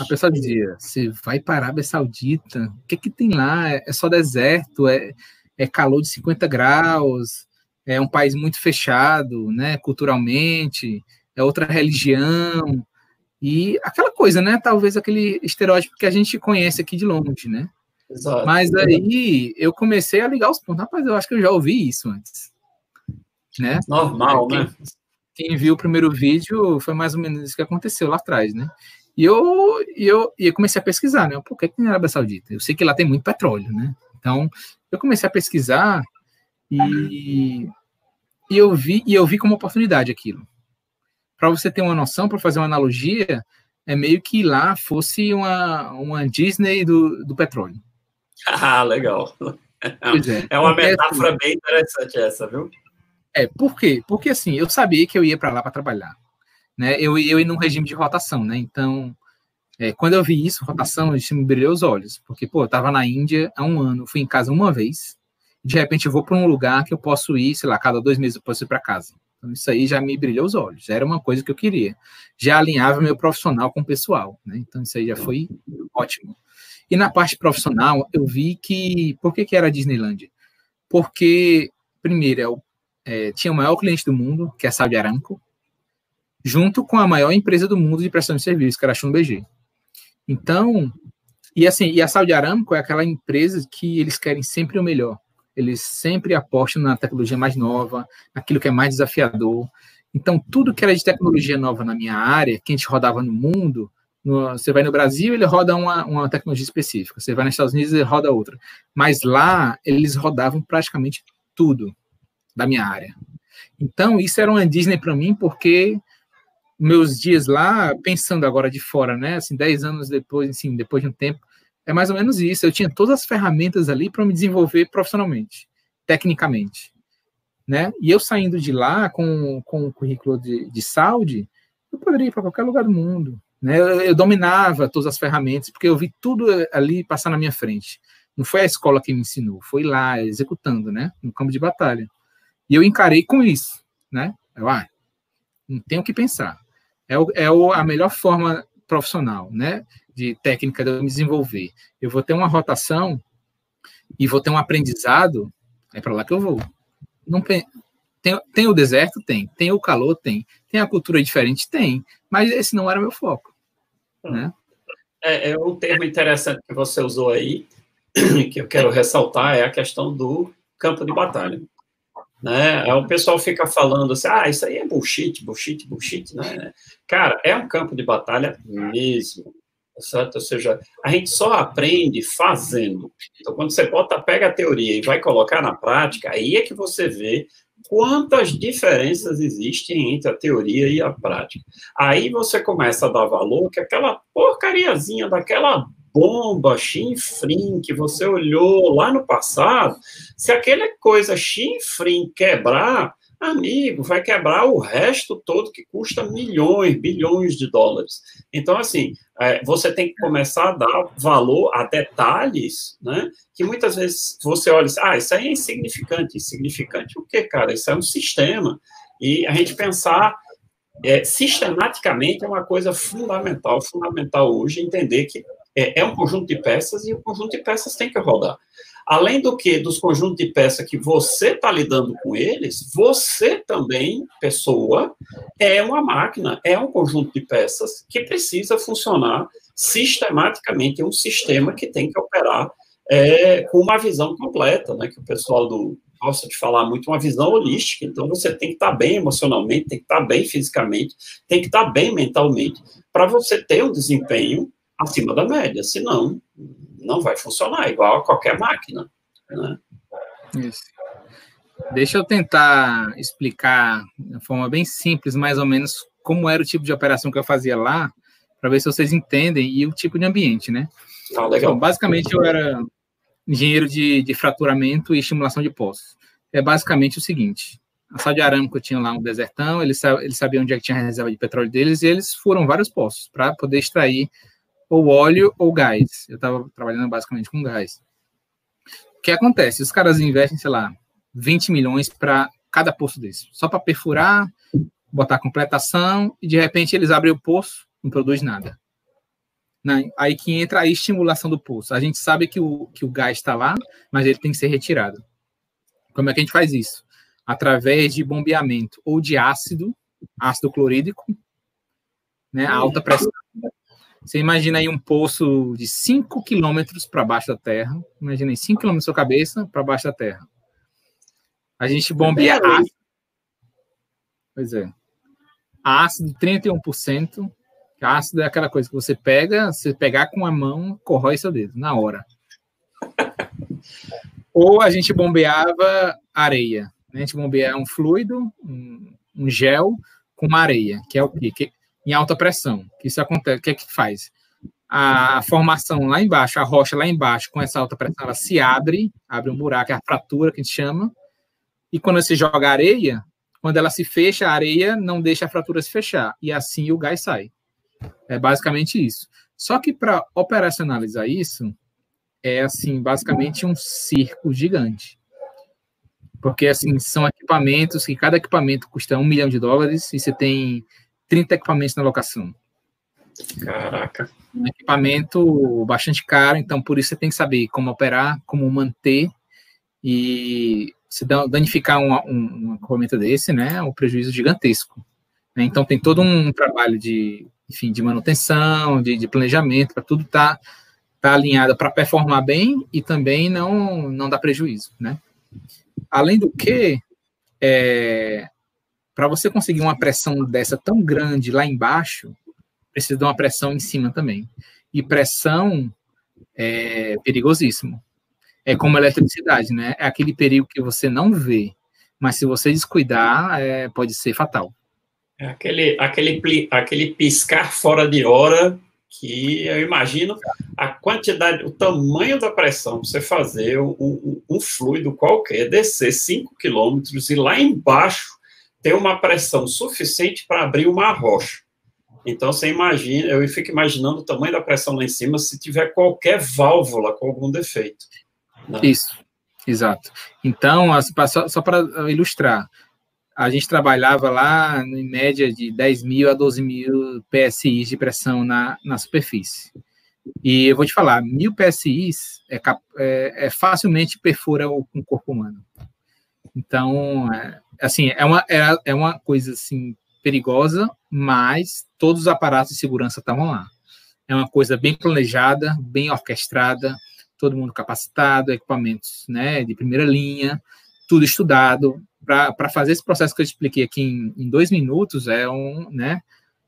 A pessoa dizia: você vai para a Arábia Saudita, o que, que tem lá? É só deserto, é, é calor de 50 graus, é um país muito fechado, né? Culturalmente, é outra religião. E aquela coisa, né? Talvez aquele estereótipo que a gente conhece aqui de longe, né? Exato. Mas aí eu comecei a ligar os pontos. Rapaz, eu acho que eu já ouvi isso antes né?
Normal, quem, né?
Quem viu o primeiro vídeo foi mais ou menos isso que aconteceu lá atrás, né? E eu, eu, e eu comecei a pesquisar, né? Por que tem Arábia Saudita? Eu sei que lá tem muito petróleo, né? Então, eu comecei a pesquisar e, e eu vi e eu vi como oportunidade aquilo. Para você ter uma noção, para fazer uma analogia, é meio que lá fosse uma, uma Disney do, do petróleo. [laughs]
Ah, legal. É, é uma metáfora bem interessante essa, viu?
É, por quê? Porque assim, eu sabia que eu ia para lá para trabalhar. Né? Eu, eu ia num regime de rotação, né? Então, é, quando eu vi isso, rotação, isso me brilhou os olhos. Porque, pô, eu tava na Índia há um ano, fui em casa uma vez, de repente eu vou para um lugar que eu posso ir, sei lá, cada dois meses eu posso ir para casa. Então, isso aí já me brilhou os olhos, já era uma coisa que eu queria. Já alinhava meu profissional com o pessoal, né? Então, isso aí já foi ótimo. E na parte profissional, eu vi que. Por que, que era a Disneylandia? Porque, primeiro, é o é, tinha o maior cliente do mundo, que é a Saudi Aramco, junto com a maior empresa do mundo de prestação de serviços, que era a BG. Então, e assim, e a Saudi Aramco é aquela empresa que eles querem sempre o melhor. Eles sempre apostam na tecnologia mais nova, naquilo que é mais desafiador. Então, tudo que era de tecnologia nova na minha área, que a gente rodava no mundo, no, você vai no Brasil, ele roda uma, uma tecnologia específica. Você vai nos Estados Unidos, ele roda outra. Mas lá, eles rodavam praticamente tudo da minha área. Então, isso era uma Disney para mim, porque meus dias lá, pensando agora de fora, né, assim, 10 anos depois, assim, depois de um tempo, é mais ou menos isso. Eu tinha todas as ferramentas ali para me desenvolver profissionalmente, tecnicamente, né? E eu saindo de lá com, com o currículo de, de Saudi, eu poderia ir para qualquer lugar do mundo, né? Eu, eu, dominava todas as ferramentas, porque eu vi tudo ali passar na minha frente. Não foi a escola que me ensinou, foi lá, executando, né? No campo de batalha. E eu encarei com isso, né? Eu, ah, não tenho o que pensar. É, o, é o, a melhor forma profissional, né? De técnica de eu me desenvolver. Eu vou ter uma rotação e vou ter um aprendizado, é para lá que eu vou. Não tem, tem o deserto? Tem. Tem o calor? Tem. Tem a cultura diferente? Tem. Mas esse não era meu foco. Hum. Né?
É, é um termo interessante que você usou aí, [clears throat] que eu quero ressaltar é a questão do campo de batalha. Né? O pessoal fica falando assim, ah, isso aí é bullshit, bullshit, bullshit, né? Cara, é um campo de batalha mesmo, certo? Ou seja, a gente só aprende fazendo. Então, quando você bota, pega a teoria e vai colocar na prática, aí é que você vê quantas diferenças existem entre a teoria e a prática. Aí você começa a dar valor que aquela porcariazinha daquela bomba chinfrim que você olhou lá no passado, se aquela coisa chinfrim quebrar, amigo, vai quebrar o resto todo que custa milhões, bilhões de dólares. Então, assim, é, você tem que começar a dar valor a detalhes, né? Que muitas vezes você olha, ah, isso aí é insignificante. Insignificante o quê, cara? Isso é um sistema. E a gente pensar é, sistematicamente é uma coisa fundamental, fundamental hoje, entender que é, é um conjunto de peças e o conjunto de peças tem que rodar. Além do que, dos conjuntos de peças que você está lidando com eles, você também, pessoa, é uma máquina, é um conjunto de peças que precisa funcionar sistematicamente, é um sistema que tem que operar é, com uma visão completa, né, que o pessoal do, gosta de falar muito, uma visão holística. Então, você tem que estar tá bem emocionalmente, tem que estar tá bem fisicamente, tem que estar tá bem mentalmente, para você ter um desempenho acima da média, senão não vai funcionar, igual a qualquer máquina. Né?
Isso. Deixa eu tentar explicar de forma bem simples, mais ou menos, como era o tipo de operação que eu fazia lá, para ver se vocês entendem e o tipo de ambiente, né?
Ah, legal. Então,
basicamente, eu era engenheiro de, de fraturamento e estimulação de poços. É basicamente o seguinte: a Saudi Aramco tinha lá um desertão, eles, eles sabiam onde é que tinha a reserva de petróleo deles, e eles foram vários poços para poder extrair ou óleo ou gás. Eu estava trabalhando basicamente com gás. O que acontece? Os caras investem, sei lá, 20 milhões para cada poço desse, só para perfurar, botar completação e de repente eles abrem o poço, não produz nada. Né? Aí que entra a estimulação do poço. A gente sabe que o, que o gás está lá, mas ele tem que ser retirado. Como é que a gente faz isso? Através de bombeamento ou de ácido, ácido clorídrico, né, alta pressão, você imagina aí um poço de 5 quilômetros para baixo da terra. Imagina aí 5 quilômetros da sua cabeça para baixo da terra. A gente bombeia ácido. Pois é. Ácido 31%. Ácido é aquela coisa que você pega, você pegar com a mão, corrói seu dedo, na hora. Ou a gente bombeava areia. A gente bombeia um fluido, um, um gel, com uma areia, que é o quê? Em alta pressão. Isso acontece, o que é que faz? A formação lá embaixo, a rocha lá embaixo, com essa alta pressão, ela se abre, abre um buraco, é a fratura que a gente chama, e quando você joga areia, quando ela se fecha, a areia não deixa a fratura se fechar, e assim o gás sai. É basicamente isso. Só que para operacionalizar isso, é assim, basicamente um circo gigante. Porque assim, são equipamentos que cada equipamento custa um milhão de dólares e você tem 30 equipamentos na locação.
Caraca.
Um equipamento bastante caro, então por isso você tem que saber como operar, como manter e se danificar um, um, um equipamento desse, né, é um prejuízo gigantesco. Né? Então tem todo um trabalho de, enfim, de manutenção, de, de planejamento, para tudo estar tá, tá alinhado para performar bem e também não, não dar prejuízo, né? Além do que, é, para você conseguir uma pressão dessa tão grande lá embaixo, precisa de uma pressão em cima também. E pressão é perigosíssimo. É como eletricidade, né? É aquele perigo que você não vê, mas se você descuidar, é, pode ser fatal.
É aquele, aquele, aquele piscar fora de hora que eu imagino a quantidade, o tamanho da pressão para você fazer um, um, um, fluido qualquer descer 5 quilômetros e lá embaixo ter uma pressão suficiente para abrir uma rocha. Então, você imagina, eu fico imaginando o tamanho da pressão lá em cima se tiver qualquer válvula com algum defeito.
Né? Isso, exato. Então, só, para ilustrar, a gente trabalhava lá em média de 10 mil a 12 mil PSIs de pressão na, na superfície. E eu vou te falar, mil PSIs é, é, é facilmente perfura o, o, corpo humano. Então, é, assim, é uma, é, é uma coisa assim perigosa, mas todos os aparatos de segurança estavam lá. É uma coisa bem planejada, bem orquestrada, todo mundo capacitado, equipamentos né, de primeira linha, tudo estudado. Para fazer esse processo que eu expliquei aqui em, em dois minutos, é um, né,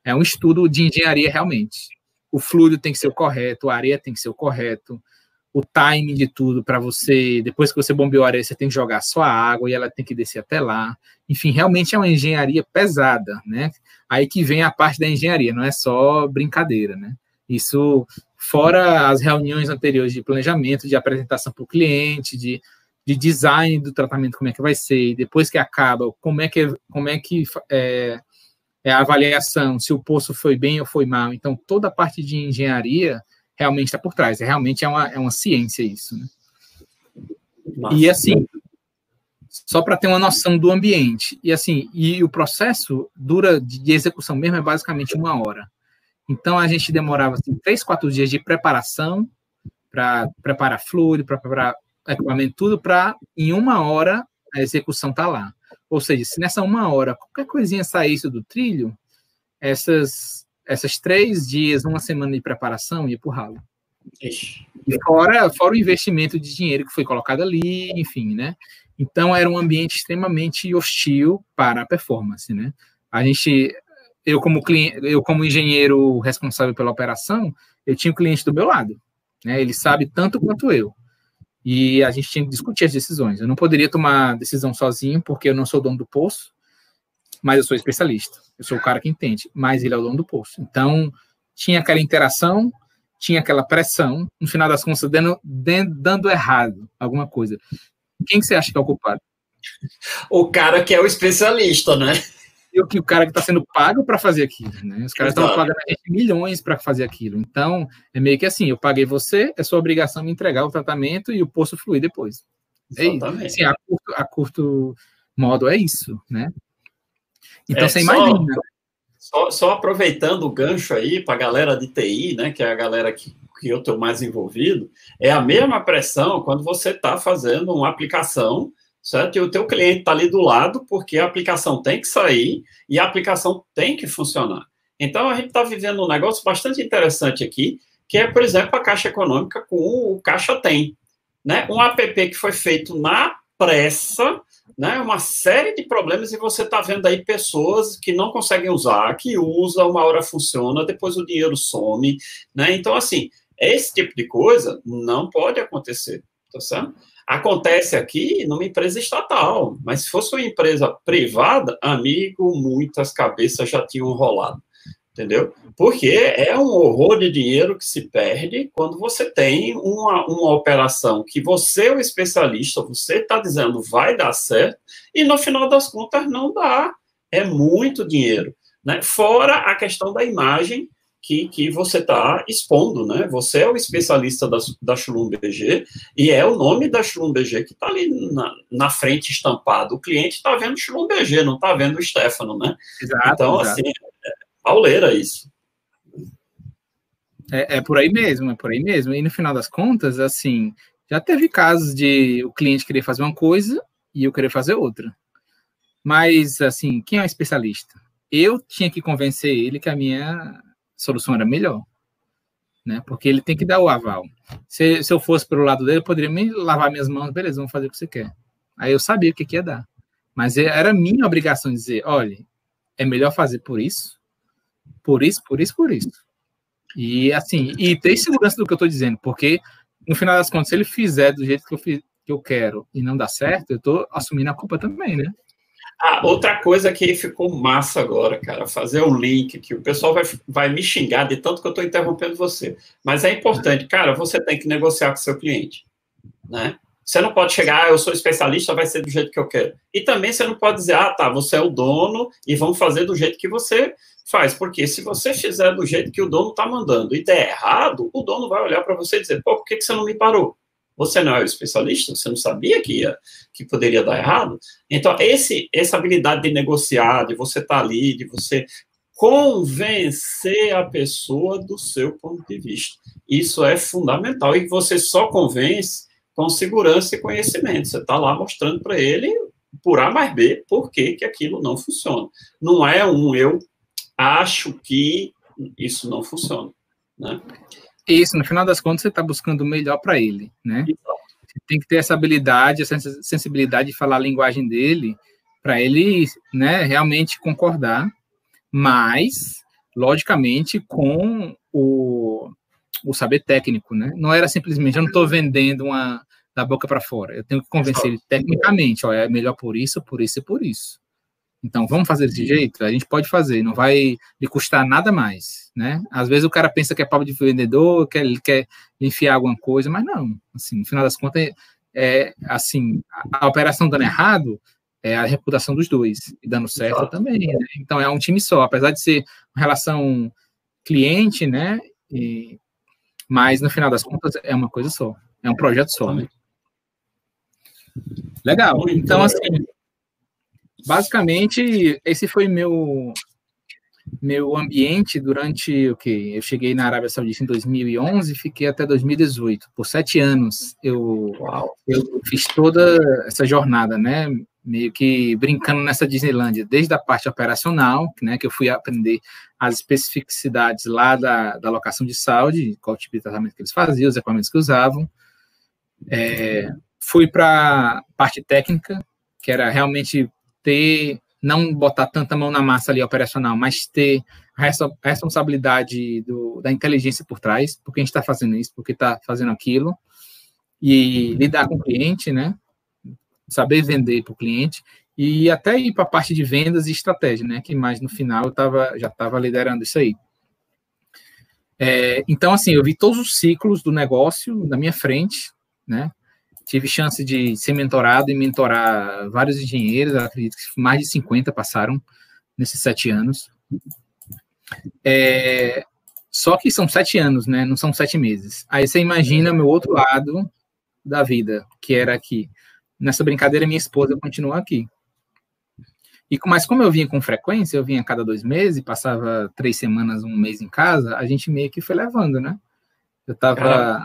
é um estudo de engenharia realmente o fluido tem que ser o correto, a areia tem que ser o correto, o timing de tudo para você, depois que você bombeou a areia, você tem que jogar só a água e ela tem que descer até lá. Enfim, realmente é uma engenharia pesada, né? Aí que vem a parte da engenharia, não é só brincadeira, né? Isso fora as reuniões anteriores de planejamento, de apresentação para o cliente, de, de design do tratamento, como é que vai ser, e depois que acaba, como é que, como é que é, é a avaliação, se o poço foi bem ou foi mal. Então, toda a parte de engenharia realmente está por trás. É, realmente é uma, é uma ciência isso. Né? E assim, só para ter uma noção do ambiente. E assim, e o processo dura de execução mesmo é basicamente uma hora. Então a gente demorava assim, três, quatro dias de preparação para preparar fluido, para preparar equipamento, tudo para em uma hora a execução tá lá. Ou seja, se nessa uma hora qualquer coisinha saísse do trilho, essas, essas três dias, uma semana de preparação ia pro ralo. Ixi. E fora, fora o investimento de dinheiro que foi colocado ali, enfim, né? Então era um ambiente extremamente hostil para a performance, né? A gente, eu como cliente, eu como engenheiro responsável pela operação, eu tinha o cliente do meu lado, né? Ele sabe tanto quanto eu e a gente tinha que discutir as decisões. Eu não poderia tomar decisão sozinho, porque eu não sou dono do poço, mas eu sou especialista. Eu sou o cara que entende, mas ele é o dono do poço. Então, tinha aquela interação, tinha aquela pressão, no final das contas, dando, dando errado alguma coisa. Quem que você acha que é o culpado?
O cara que é o especialista, né?
o que o cara que está sendo pago para fazer aquilo, né? Os caras estão pagando milhões para fazer aquilo. Então, é meio que assim, eu paguei você, é sua obrigação me entregar o tratamento e o poço fluir depois. É isso. Assim, a, curto, a curto modo é isso, né?
Então, é, você só, imagina. Só, só, aproveitando o gancho aí para a galera de TI, né, que é a galera que, que eu estou mais envolvido, é a mesma pressão quando você está fazendo uma aplicação certo? E o teu cliente está ali do lado, porque a aplicação tem que sair e a aplicação tem que funcionar. Então, a gente está vivendo um negócio bastante interessante aqui, que é, por exemplo, a Caixa Econômica com o Caixa Tem. Né? Um app que foi feito na pressa, né? uma série de problemas, e você está vendo aí pessoas que não conseguem usar, que usa, uma hora funciona, depois o dinheiro some. Né? Então, assim, esse tipo de coisa não pode acontecer, tá certo? Acontece aqui numa empresa estatal, mas se fosse uma empresa privada, amigo, muitas cabeças já tinham rolado, entendeu? Porque é um horror de dinheiro que se perde quando você tem uma, uma operação que você é o especialista, você está dizendo vai dar certo, e no final das contas não dá. É muito dinheiro. Né? Fora a questão da imagem que, que você está expondo, né? Você é o especialista da, da Shlum BG e é o nome da Shlum BG que está ali na, na frente estampado. O cliente está vendo Shlum BG, não está vendo o Stefano, né? Exato, então, exato. assim, pauleira isso.
É, é por aí mesmo, é por aí mesmo. E no final das contas, assim, já teve casos de o cliente querer fazer uma coisa e eu querer fazer outra. Mas, assim, quem é o especialista? Eu tinha que convencer ele que a minha solução era melhor. Né? Porque ele tem que dar o aval. Se, se eu fosse pelo lado dele, eu poderia me lavar minhas mãos, beleza, vamos fazer o que você quer. Aí eu sabia o que, que ia dar. Mas é, era minha obrigação dizer, olha, é melhor fazer por isso, por isso, por isso, por isso. E assim, e ter segurança do que eu estou dizendo, porque no final das contas, se ele fizer do jeito que eu, fiz, que eu quero e não dá certo, eu estou assumindo a culpa também, né?
Ah, outra coisa que ficou massa agora, cara, fazer um link que o pessoal vai, vai me xingar de tanto que eu estou interrompendo você. Mas é importante, cara, você tem que negociar com seu cliente, né? Você não pode chegar, ah, eu sou especialista, vai ser do jeito que eu quero. E também você não pode dizer, ah, tá, você é o dono e vamos fazer do jeito que você faz. Porque se você fizer do jeito que o dono está mandando e der errado, o dono vai olhar para você e dizer, pô, por que, que você não me parou? Você não é o especialista, você não sabia que ia, que poderia dar errado. Então, esse, essa habilidade de negociar, de você estar tá ali, de você convencer a pessoa do seu ponto de vista. Isso é fundamental e você só convence com segurança e conhecimento. Você está lá mostrando para ele, por A mais B, por que, que aquilo não funciona. Não é um eu acho que isso não funciona. Né?
Isso, no final das contas, você está buscando o melhor para ele. Né? Você tem que ter essa habilidade, essa sensibilidade de falar a linguagem dele, para ele né, realmente concordar mas, logicamente, com o, o saber técnico, né? Não era simplesmente, eu não estou vendendo uma da boca para fora, eu tenho que convencer ele tecnicamente, ó, é melhor por isso, por isso e por isso. Então, vamos fazer desse jeito? A gente pode fazer, não vai lhe custar nada mais, né? Às vezes o cara pensa que é pau de vendedor, que ele quer enfiar alguma coisa, mas não. Assim, no final das contas, é, é assim, a, a operação dando errado, é a reputação dos dois, e dando certo Exato. também. Né? Então é um time só, apesar de ser uma relação cliente, né? E, mas no final das contas é uma coisa só, é um projeto só. Né? Legal. Então assim, basicamente esse foi meu meu ambiente durante o que eu cheguei na Arábia Saudita em 2011 fiquei até 2018 por sete anos eu eu fiz toda essa jornada né? Meio que brincando nessa Disneylandia, desde a parte operacional, né, que eu fui aprender as especificidades lá da, da locação de saúde, qual tipo de tratamento que eles faziam, os equipamentos que usavam. É, fui para parte técnica, que era realmente ter, não botar tanta mão na massa ali operacional, mas ter a responsabilidade do, da inteligência por trás, porque a gente está fazendo isso, porque está fazendo aquilo, e lidar com o cliente, né? saber vender para o cliente e até ir para a parte de vendas e estratégia, né? Que mais no final eu tava, já estava liderando isso aí. É, então, assim, eu vi todos os ciclos do negócio na minha frente, né? Tive chance de ser mentorado e mentorar vários engenheiros, acredito que mais de 50 passaram nesses sete anos. É, só que são sete anos, né? Não são sete meses. Aí você imagina meu outro lado da vida, que era aqui nessa brincadeira, minha esposa continua aqui. E, mas como eu vinha com frequência, eu vinha a cada dois meses, passava três semanas, um mês em casa, a gente meio que foi levando, né? Eu tava...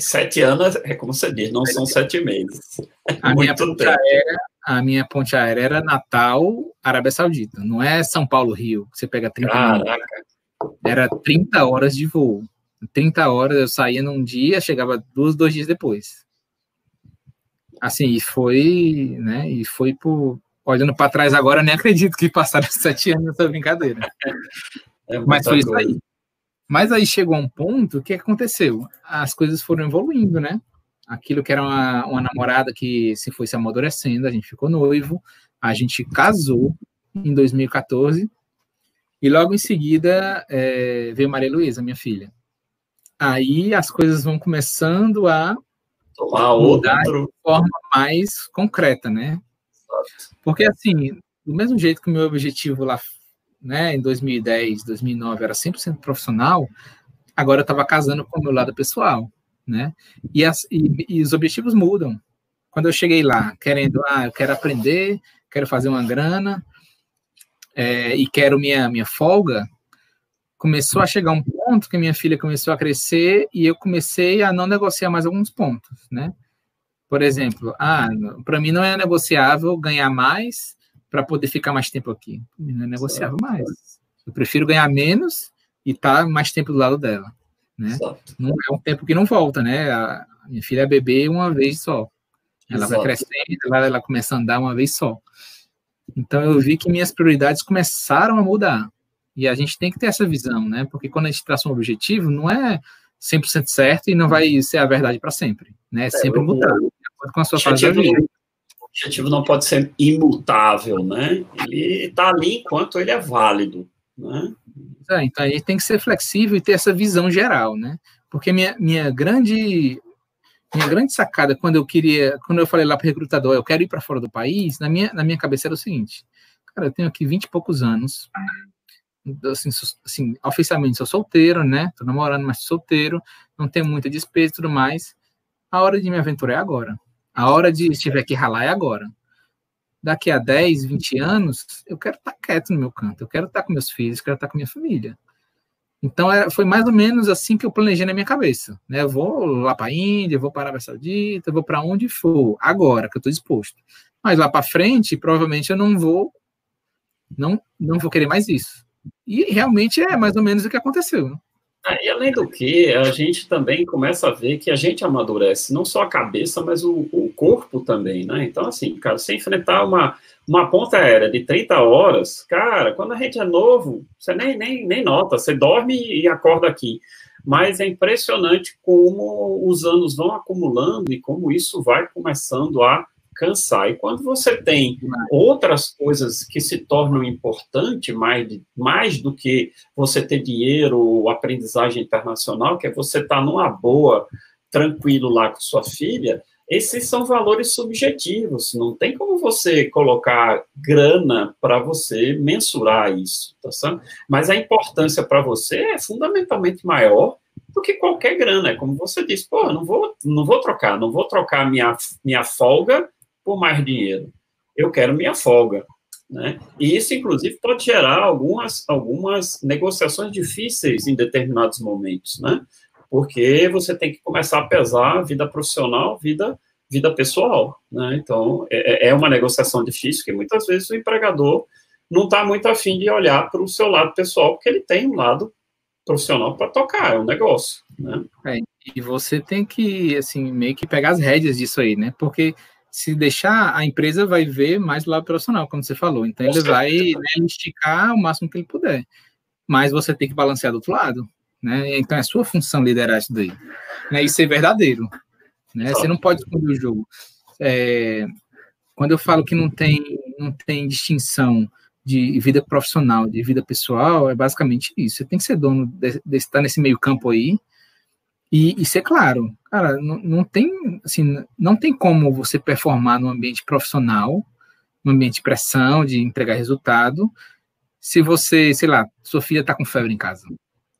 sete anos, é como você diz, não são sete meses.
A minha, ponte aérea, a minha ponte aérea era Natal, Arábia Saudita. Não é São Paulo, Rio, que você pega 30 Caraca. Era 30 horas de voo. 30 horas eu saía num dia, chegava duas, dois dias depois assim, e foi, né, e foi por, olhando para trás agora, nem acredito que passaram [laughs] sete anos nessa brincadeira. É Mas foi isso aí. Mas aí chegou um ponto, que aconteceu? As coisas foram evoluindo, né? Aquilo que era uma, uma namorada que se foi se amadurecendo, a gente ficou noivo, a gente casou em 2014, e logo em seguida é, veio Maria Luísa, minha filha. Aí as coisas vão começando a
tomar outro.
de forma mais concreta, né? Porque, assim, do mesmo jeito que o meu objetivo lá, né, em 2010, 2009 era 100% profissional, agora eu estava casando com o meu lado pessoal, né? E, as, e, e, os objetivos mudam. Quando eu cheguei lá, querendo, ah, eu quero aprender, quero fazer uma grana, é, e quero minha, minha folga, começou a chegar um ponto que minha filha começou a crescer e eu comecei a não negociar mais alguns pontos, né? Por exemplo, ah, para mim não é negociável ganhar mais para poder ficar mais tempo aqui. Não é negociável mais. Eu prefiro ganhar menos e estar tá mais tempo do lado dela, né? Não é um tempo que não volta, né? A minha filha é bebê uma vez só. Ela Exato. vai crescendo, ela, ela começa a andar uma vez só. Então eu vi que minhas prioridades começaram a mudar. E a gente tem que ter essa visão, né? Porque quando a gente traça um objetivo, não é 100% certo e não vai ser a verdade para sempre, né? É, é sempre mudar, de
com a sua fase da vida. Objetivo não pode ser imutável, né? Ele está ali enquanto ele é válido, né?
É, então gente tem que ser flexível e ter essa visão geral, né? Porque minha, minha grande minha grande sacada quando eu queria, quando eu falei lá para o recrutador, eu quero ir para fora do país, na minha, na minha cabeça era o seguinte, cara, eu tenho aqui 20 e poucos anos, assim, assim, oficialmente sou solteiro, né? Tô namorando, mas solteiro, não tenho muita despesa e tudo mais. A hora de me aventurar é agora. A hora de estiver que ralar é agora. Daqui a 10, 20 anos, eu quero estar quieto no meu canto, eu quero estar com meus filhos, eu quero estar com minha família. Então, é, foi mais ou menos assim que eu planejei na minha cabeça. Né? Eu vou lá para a Índia, vou para a Arábia Saudita, vou para onde for, agora que eu estou disposto. Mas lá para frente, provavelmente eu não vou, não, não vou querer mais isso. E realmente é mais ou menos o que aconteceu. Né?
É, e além do que, a gente também começa a ver que a gente amadurece, não só a cabeça, mas o, o corpo também, né? Então, assim, cara, você enfrentar uma, uma ponta aérea de 30 horas, cara, quando a gente é novo, você nem, nem, nem nota, você dorme e acorda aqui. Mas é impressionante como os anos vão acumulando e como isso vai começando a cansar. E quando você tem outras coisas que se tornam importantes, mais, mais do que você ter dinheiro ou aprendizagem internacional, que é você estar tá numa boa, tranquilo lá com sua filha, esses são valores subjetivos, não tem como você colocar grana para você mensurar isso, tá certo? Mas a importância para você é fundamentalmente maior do que qualquer grana, é como você disse, pô, não vou, não vou trocar, não vou trocar minha, minha folga por mais dinheiro. Eu quero minha folga. Né? E isso, inclusive, pode gerar algumas, algumas negociações difíceis em determinados momentos, né? porque você tem que começar a pesar a vida profissional, vida, vida pessoal. Né? Então, é, é uma negociação difícil, que muitas vezes o empregador não está muito afim de olhar para o seu lado pessoal, porque ele tem um lado profissional para tocar, é um negócio. Né?
É, e você tem que, assim, meio que pegar as rédeas disso aí, né? Porque se deixar, a empresa vai ver mais do lado profissional, como você falou. Então, ele vai né, esticar o máximo que ele puder. Mas você tem que balancear do outro lado. Né? Então, é sua função liderar isso daí. Né? E ser verdadeiro. Né? Você não pode esconder o jogo. É, quando eu falo que não tem, não tem distinção de vida profissional, de vida pessoal, é basicamente isso. Você tem que ser dono de, de estar nesse meio campo aí e, e ser claro, cara, não, não, tem, assim, não tem como você performar no ambiente profissional, no ambiente de pressão, de entregar resultado, se você, sei lá, sua filha está com febre em casa.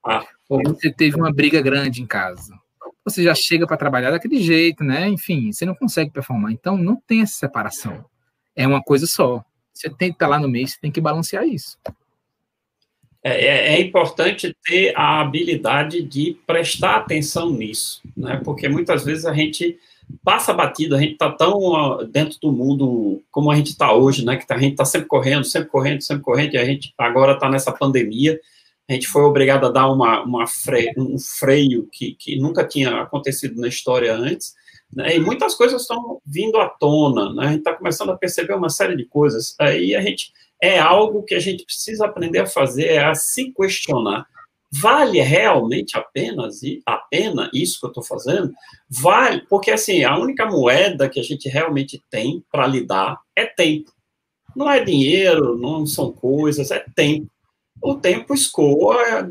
Ah. Ou você teve uma briga grande em casa. Você já chega para trabalhar daquele jeito, né? Enfim, você não consegue performar. Então, não tem essa separação. É uma coisa só. Você tem que estar lá no meio, você tem que balancear isso.
É, é, é, importante ter a habilidade de prestar atenção nisso, né? Porque muitas vezes a gente passa batido, a gente está tão dentro do mundo como a gente está hoje, né? Que tá, a gente está sempre correndo, sempre correndo, sempre correndo, e a gente agora está nessa pandemia, a gente foi obrigado a dar uma, uma fre, um freio que, que nunca tinha acontecido na história antes, né? E muitas coisas estão vindo à tona, né? A gente está começando a perceber uma série de coisas, aí a gente é algo que a gente precisa aprender a fazer, é a se questionar. Vale realmente apenas a pena isso que eu estou fazendo? Vale, porque assim, a única moeda que a gente realmente tem para lidar é tempo. Não é dinheiro, não são coisas, é tempo. O tempo escoa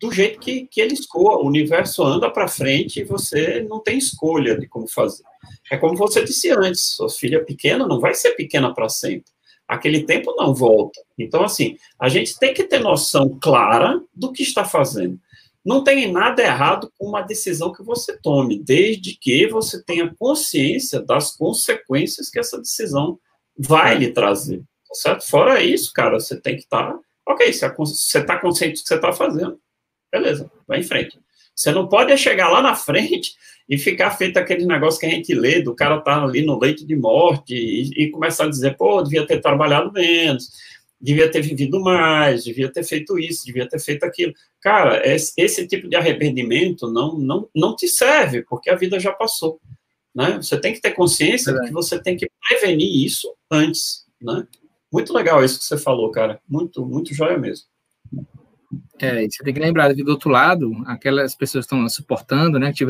do jeito que, que ele escoa. O universo anda para frente e você não tem escolha de como fazer. É como você disse antes, sua filha pequena não vai ser pequena para sempre aquele tempo não volta. Então, assim, a gente tem que ter noção clara do que está fazendo. Não tem nada errado com uma decisão que você tome, desde que você tenha consciência das consequências que essa decisão vai lhe trazer. Tá certo? Fora isso, cara, você tem que estar. Tá, ok, você está consciente do que você está fazendo. Beleza, vai em frente. Você não pode chegar lá na frente e ficar feito aquele negócio que a gente lê, do cara estar tá ali no leito de morte e, e começar a dizer, pô, devia ter trabalhado menos, devia ter vivido mais, devia ter feito isso, devia ter feito aquilo. Cara, esse, esse tipo de arrependimento não, não, não te serve, porque a vida já passou. Né? Você tem que ter consciência é. que você tem que prevenir isso antes. Né? Muito legal isso que você falou, cara. Muito, muito joia mesmo.
É, você tem que lembrar que do outro lado, aquelas pessoas que estão suportando, né, que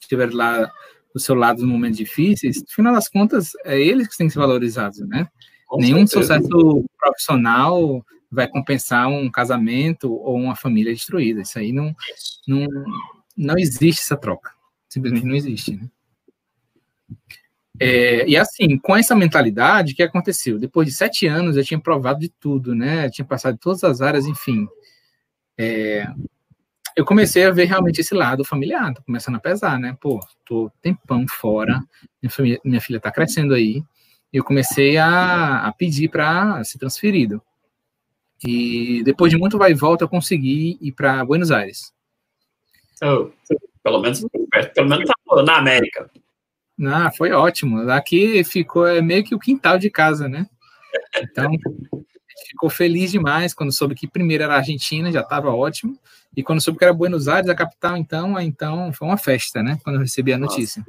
estiveram lá do seu lado nos momentos difíceis, no final das contas, é eles que têm que ser valorizados, né? Com Nenhum certeza. sucesso profissional vai compensar um casamento ou uma família destruída. Isso aí não, não, não existe essa troca. Simplesmente não existe, né? É, e assim, com essa mentalidade, o que aconteceu? Depois de sete anos, eu tinha provado de tudo, né? Eu tinha passado de todas as áreas, enfim. É, eu comecei a ver realmente esse lado familiar, tô começando a pesar, né? Pô, tô tempão fora, minha, família, minha filha tá crescendo aí, eu comecei a, a pedir para ser transferido. E depois de muito vai e volta, eu consegui ir para Buenos Aires.
Oh, pelo menos pelo menos tá na América.
Ah, foi ótimo. Aqui ficou é meio que o quintal de casa, né? Então, ficou feliz demais quando soube que primeiro era a Argentina, já estava ótimo. E quando soube que era Buenos Aires, a capital, então, então foi uma festa, né? Quando eu recebi a notícia.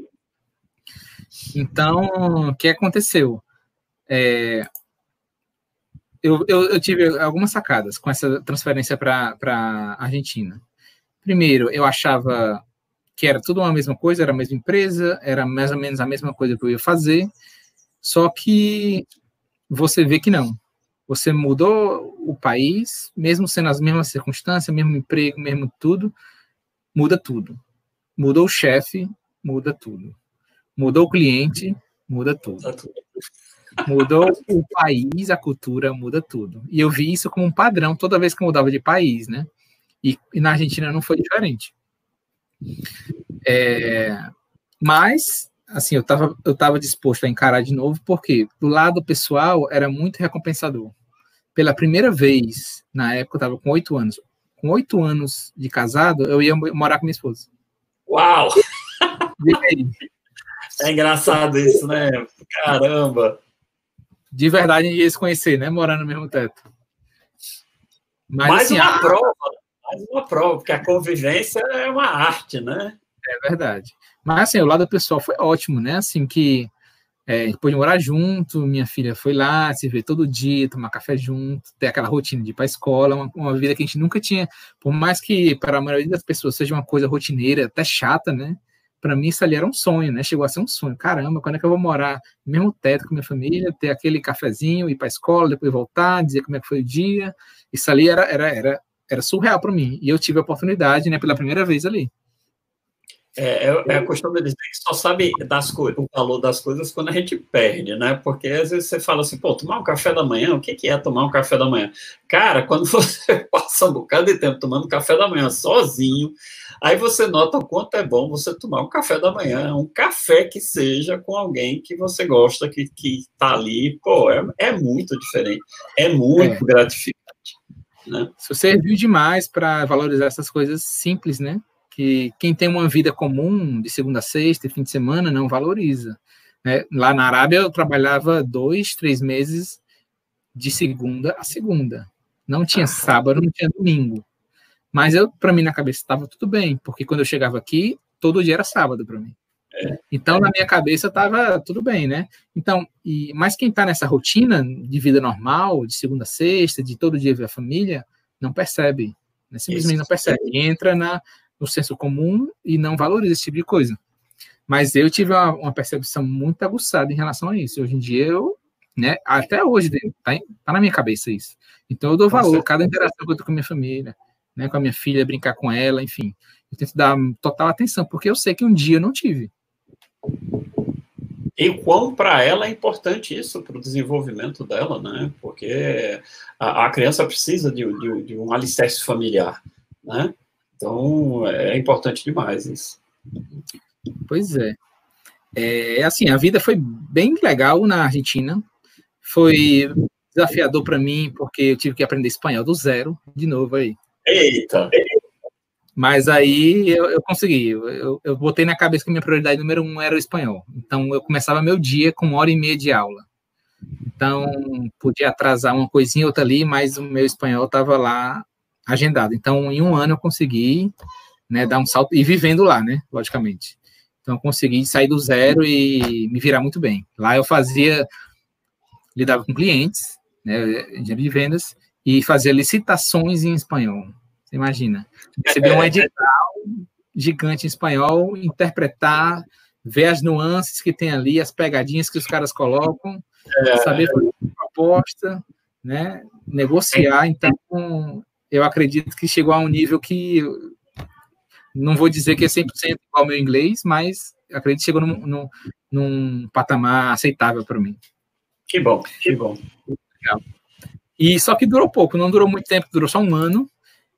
Então, o que aconteceu? É, eu, eu, eu, tive algumas sacadas com essa transferência para a Argentina. Primeiro, eu achava que era tudo uma mesma coisa, era a mesma empresa, era mais ou menos a mesma coisa que eu ia fazer, só que você vê que não. Você mudou o país, mesmo sendo as mesmas circunstâncias, mesmo emprego, mesmo tudo, muda tudo. Mudou o chefe, muda tudo. Mudou o cliente, muda tudo. Mudou o país, a cultura, muda tudo. E eu vi isso como um padrão toda vez que eu mudava de país, né? E, e na Argentina não foi diferente. É, mas, assim, eu estava eu tava disposto a encarar de novo, porque do lado pessoal era muito recompensador. Pela primeira vez, na época eu estava com oito anos, com oito anos de casado, eu ia morar com minha esposa.
Uau! [laughs] É engraçado isso, né? Caramba!
De verdade, ia se conhecer, né? Morar no mesmo teto.
Mas, mais assim, uma a... prova, mais uma prova, porque a convivência é uma arte, né?
É verdade. Mas assim, o lado pessoal foi ótimo, né? Assim, que é, depois de morar junto, minha filha foi lá, se ver todo dia, tomar café junto, ter aquela rotina de ir para a escola, uma, uma, vida que a gente nunca tinha, por mais que para a maioria das pessoas seja uma coisa rotineira, até chata, né? Para mim isso ali era um sonho, né? Chegou a ser um sonho. Caramba, quando é que eu vou morar no mesmo teto com minha família, ter aquele cafezinho, ir para a escola, depois voltar, dizer como é que foi o dia. Isso ali era, era, era, era surreal para mim. E eu tive a oportunidade, né, pela primeira vez ali.
É, é, é costume dizer que só sabe das o valor das coisas quando a gente perde, né? Porque às vezes você fala assim, pô, tomar um café da manhã, o que, que é tomar um café da manhã? Cara, quando [laughs] você passa um bocado de tempo tomando café da manhã sozinho, aí você nota o quanto é bom você tomar um café da manhã, um café que seja com alguém que você gosta, que, que tá ali, pô, é, é muito diferente, é muito é. gratificante. Né?
Isso serviu demais para valorizar essas coisas simples, né? Que quem tem uma vida comum de segunda a sexta, fim de semana, não valoriza. Né? Lá na Arábia eu trabalhava dois, três meses de segunda a segunda. Não tinha sábado, não tinha domingo. Mas eu, para mim na cabeça estava tudo bem, porque quando eu chegava aqui, todo dia era sábado para mim. É. Então, na minha cabeça, estava tudo bem, né? Então, e, mas quem está nessa rotina de vida normal, de segunda a sexta, de todo dia ver a família, não percebe. Né? Simplesmente Isso. não percebe. Entra na, no senso comum e não valoriza esse tipo de coisa. Mas eu tive uma, uma percepção muito aguçada em relação a isso. Hoje em dia eu, né, até hoje tá, tá na minha cabeça isso. Então eu dou valor a cada interação que eu tenho com a minha família, né, com a minha filha, brincar com ela, enfim. Eu tento dar total atenção, porque eu sei que um dia eu não tive.
E quão para ela é importante isso para o desenvolvimento dela, né? Porque a, a criança precisa de, de, de um alicerce familiar, né? Então, é importante demais isso.
Pois é. É assim, a vida foi bem legal na Argentina. Foi desafiador para mim, porque eu tive que aprender espanhol do zero, de novo aí.
Eita!
Mas aí eu, eu consegui. Eu, eu botei na cabeça que minha prioridade número um era o espanhol. Então eu começava meu dia com uma hora e meia de aula. Então podia atrasar uma coisinha ou outra ali, mas o meu espanhol estava lá agendado. Então, em um ano eu consegui né, dar um salto e vivendo lá, né, logicamente. Então, eu consegui sair do zero e me virar muito bem. Lá eu fazia, lidava com clientes, né, de vendas, e fazia licitações em espanhol. Você imagina? Receber um [laughs] edital gigante em espanhol, interpretar, ver as nuances que tem ali, as pegadinhas que os caras colocam, é. saber fazer proposta, né, negociar. Então, eu acredito que chegou a um nível que não vou dizer que é 100% igual ao meu inglês, mas acredito que chegou num, num, num patamar aceitável para mim.
Que bom, que bom.
Legal. E só que durou pouco, não durou muito tempo, durou só um ano.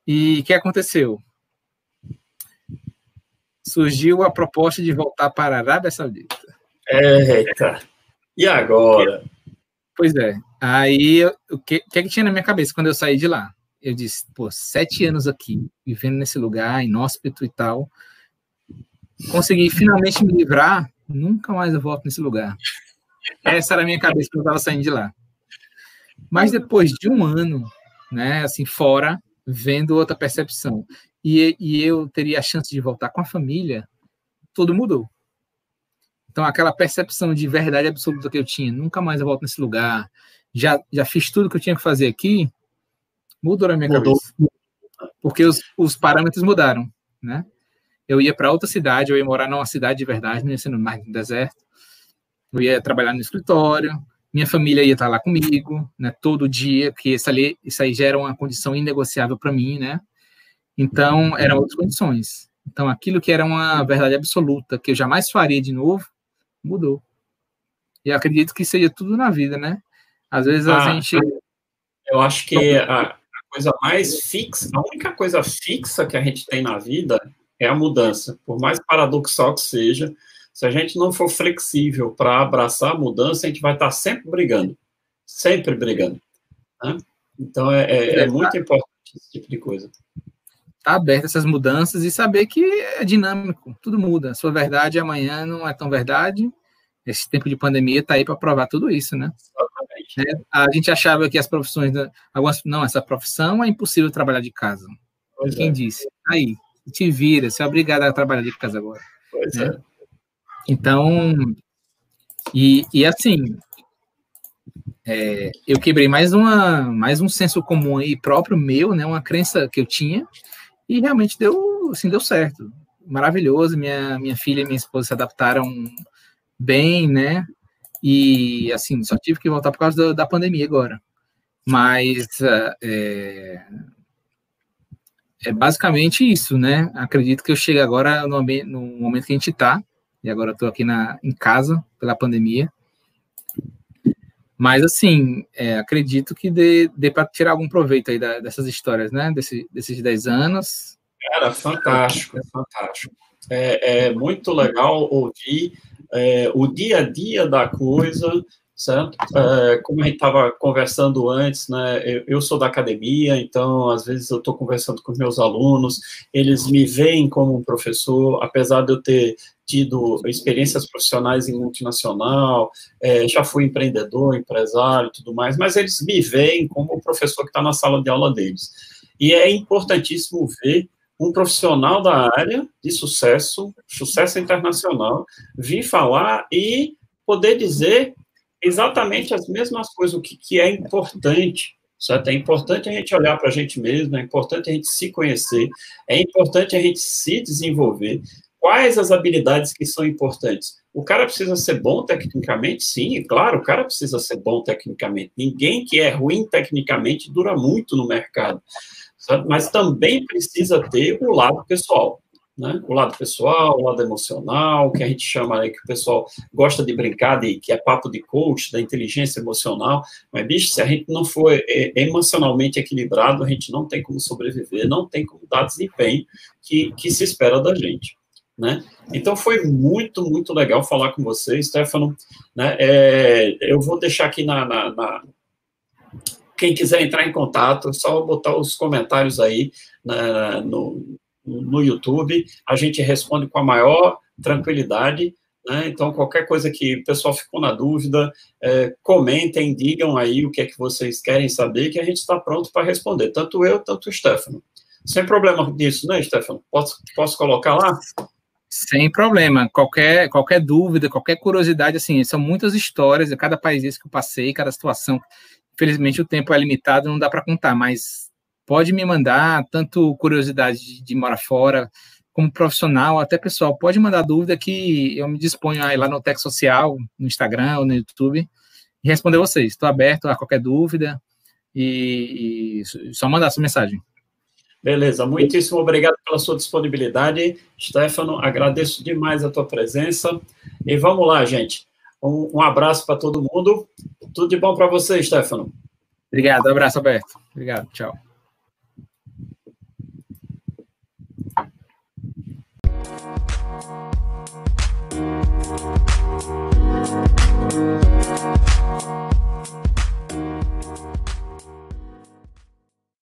E o que aconteceu? surgiu a proposta de voltar para a Arábia Saudita.
Eita! E agora?
Pois é. Aí, o que, que, é que tinha na minha cabeça quando eu saí de lá? Eu disse, pô, sete anos aqui, vivendo nesse lugar, inóspito e tal, consegui finalmente me livrar, nunca mais eu volto nesse lugar. Essa era a minha cabeça quando eu estava saindo de lá. Mas depois de um ano, né, assim, fora, vendo outra percepção, e, e eu teria a chance de voltar com a família, tudo mudou. Então, aquela percepção de verdade absoluta que eu tinha, nunca mais eu volto nesse lugar, já, já fiz tudo que eu tinha que fazer aqui, mudou na minha mudou. cabeça. Porque os, os parâmetros mudaram, né? Eu ia para outra cidade, eu ia morar numa cidade de verdade, não ia ser no mar do deserto. Eu ia trabalhar no escritório, minha família ia estar lá comigo, né, todo dia, porque isso, ali, isso aí já era uma condição inegociável para mim, né? Então, eram outras condições. Então, aquilo que era uma verdade absoluta, que eu jamais faria de novo, mudou. E acredito que seja tudo na vida, né? Às vezes a ah, gente.
Eu acho que a, coisa mais fixa, a única coisa fixa que a gente tem na vida é a mudança. Por mais paradoxal que seja, se a gente não for flexível para abraçar a mudança, a gente vai estar sempre brigando. Sempre brigando. Né? Então, é, é, é muito importante esse tipo de coisa
estar tá aberto a essas mudanças e saber que é dinâmico, tudo muda. A sua verdade amanhã não é tão verdade. Esse tempo de pandemia está aí para provar tudo isso, né? É, a gente achava que as profissões, algumas, não, essa profissão é impossível trabalhar de casa. Pois Quem é. disse? Aí, te vira, você é obrigado a trabalhar de casa agora. Pois né? é. Então, e, e assim, é, eu quebrei mais uma, mais um senso comum aí próprio meu, né? Uma crença que eu tinha e realmente deu, assim, deu certo. Maravilhoso. Minha, minha filha e minha esposa se adaptaram bem, né? E, assim, só tive que voltar por causa da, da pandemia agora. Mas é, é, basicamente isso, né? Acredito que eu chegue agora no, no momento que a gente está, e agora estou aqui na, em casa pela pandemia. Mas, assim, é, acredito que dê, dê para tirar algum proveito aí da, dessas histórias, né? Desse, desses 10 anos.
Cara, fantástico, fantástico. É, é muito legal ouvir é, o dia a dia da coisa, certo? É, como a gente estava conversando antes, né? Eu, eu, sou da academia, então às vezes eu estou conversando com meus alunos, eles me veem como um professor, apesar de eu ter tido experiências profissionais em multinacional, é, já fui empreendedor, empresário tudo mais, mas eles me veem como o professor que está na sala de aula deles. E é importantíssimo ver um profissional da área de sucesso, sucesso internacional, vir falar e poder dizer exatamente as mesmas coisas, o que, que é importante, certo? É importante a gente olhar para a gente mesmo, é importante a gente se conhecer, é importante a gente se desenvolver. Quais as habilidades que são importantes? O cara precisa ser bom tecnicamente? Sim, claro, o cara precisa ser bom tecnicamente. Ninguém que é ruim tecnicamente dura muito no mercado. Mas também precisa ter o lado pessoal né? O lado pessoal, o lado emocional, que a gente chama que o pessoal gosta de brincar, de, que é papo de coach, da inteligência emocional. Mas, bicho, se a gente não for é, emocionalmente equilibrado, a gente não tem como sobreviver, não tem como dar desempenho que, que se espera da gente. Né? Então foi muito, muito legal falar com você, Stefano. Né? É, eu vou deixar aqui na, na, na, Quem quiser entrar em contato, é só botar os comentários aí na, no, no YouTube, a gente responde com a maior tranquilidade. Né? Então, qualquer coisa que o pessoal ficou na dúvida, é, comentem, digam aí o que é que vocês querem saber, que a gente está pronto para responder, tanto eu, tanto o Stefano. Sem problema disso, né, Stefano? Posso, posso colocar lá?
Sem problema. Qualquer, qualquer dúvida, qualquer curiosidade, assim, são muitas histórias, de cada país que eu passei, cada situação. Infelizmente, o tempo é limitado, não dá para contar, mas pode me mandar tanto curiosidade de, de morar fora, como profissional, até pessoal, pode mandar dúvida que eu me disponho a ir lá no Tech Social, no Instagram ou no YouTube, e responder vocês. Estou aberto a qualquer dúvida e, e só mandar sua mensagem.
Beleza, muitíssimo obrigado pela sua disponibilidade, Stefano. Agradeço demais a tua presença. E vamos lá, gente. Um, um abraço para todo mundo. Tudo de bom para você, Stefano.
Obrigado, um abraço, Alberto. Obrigado, tchau.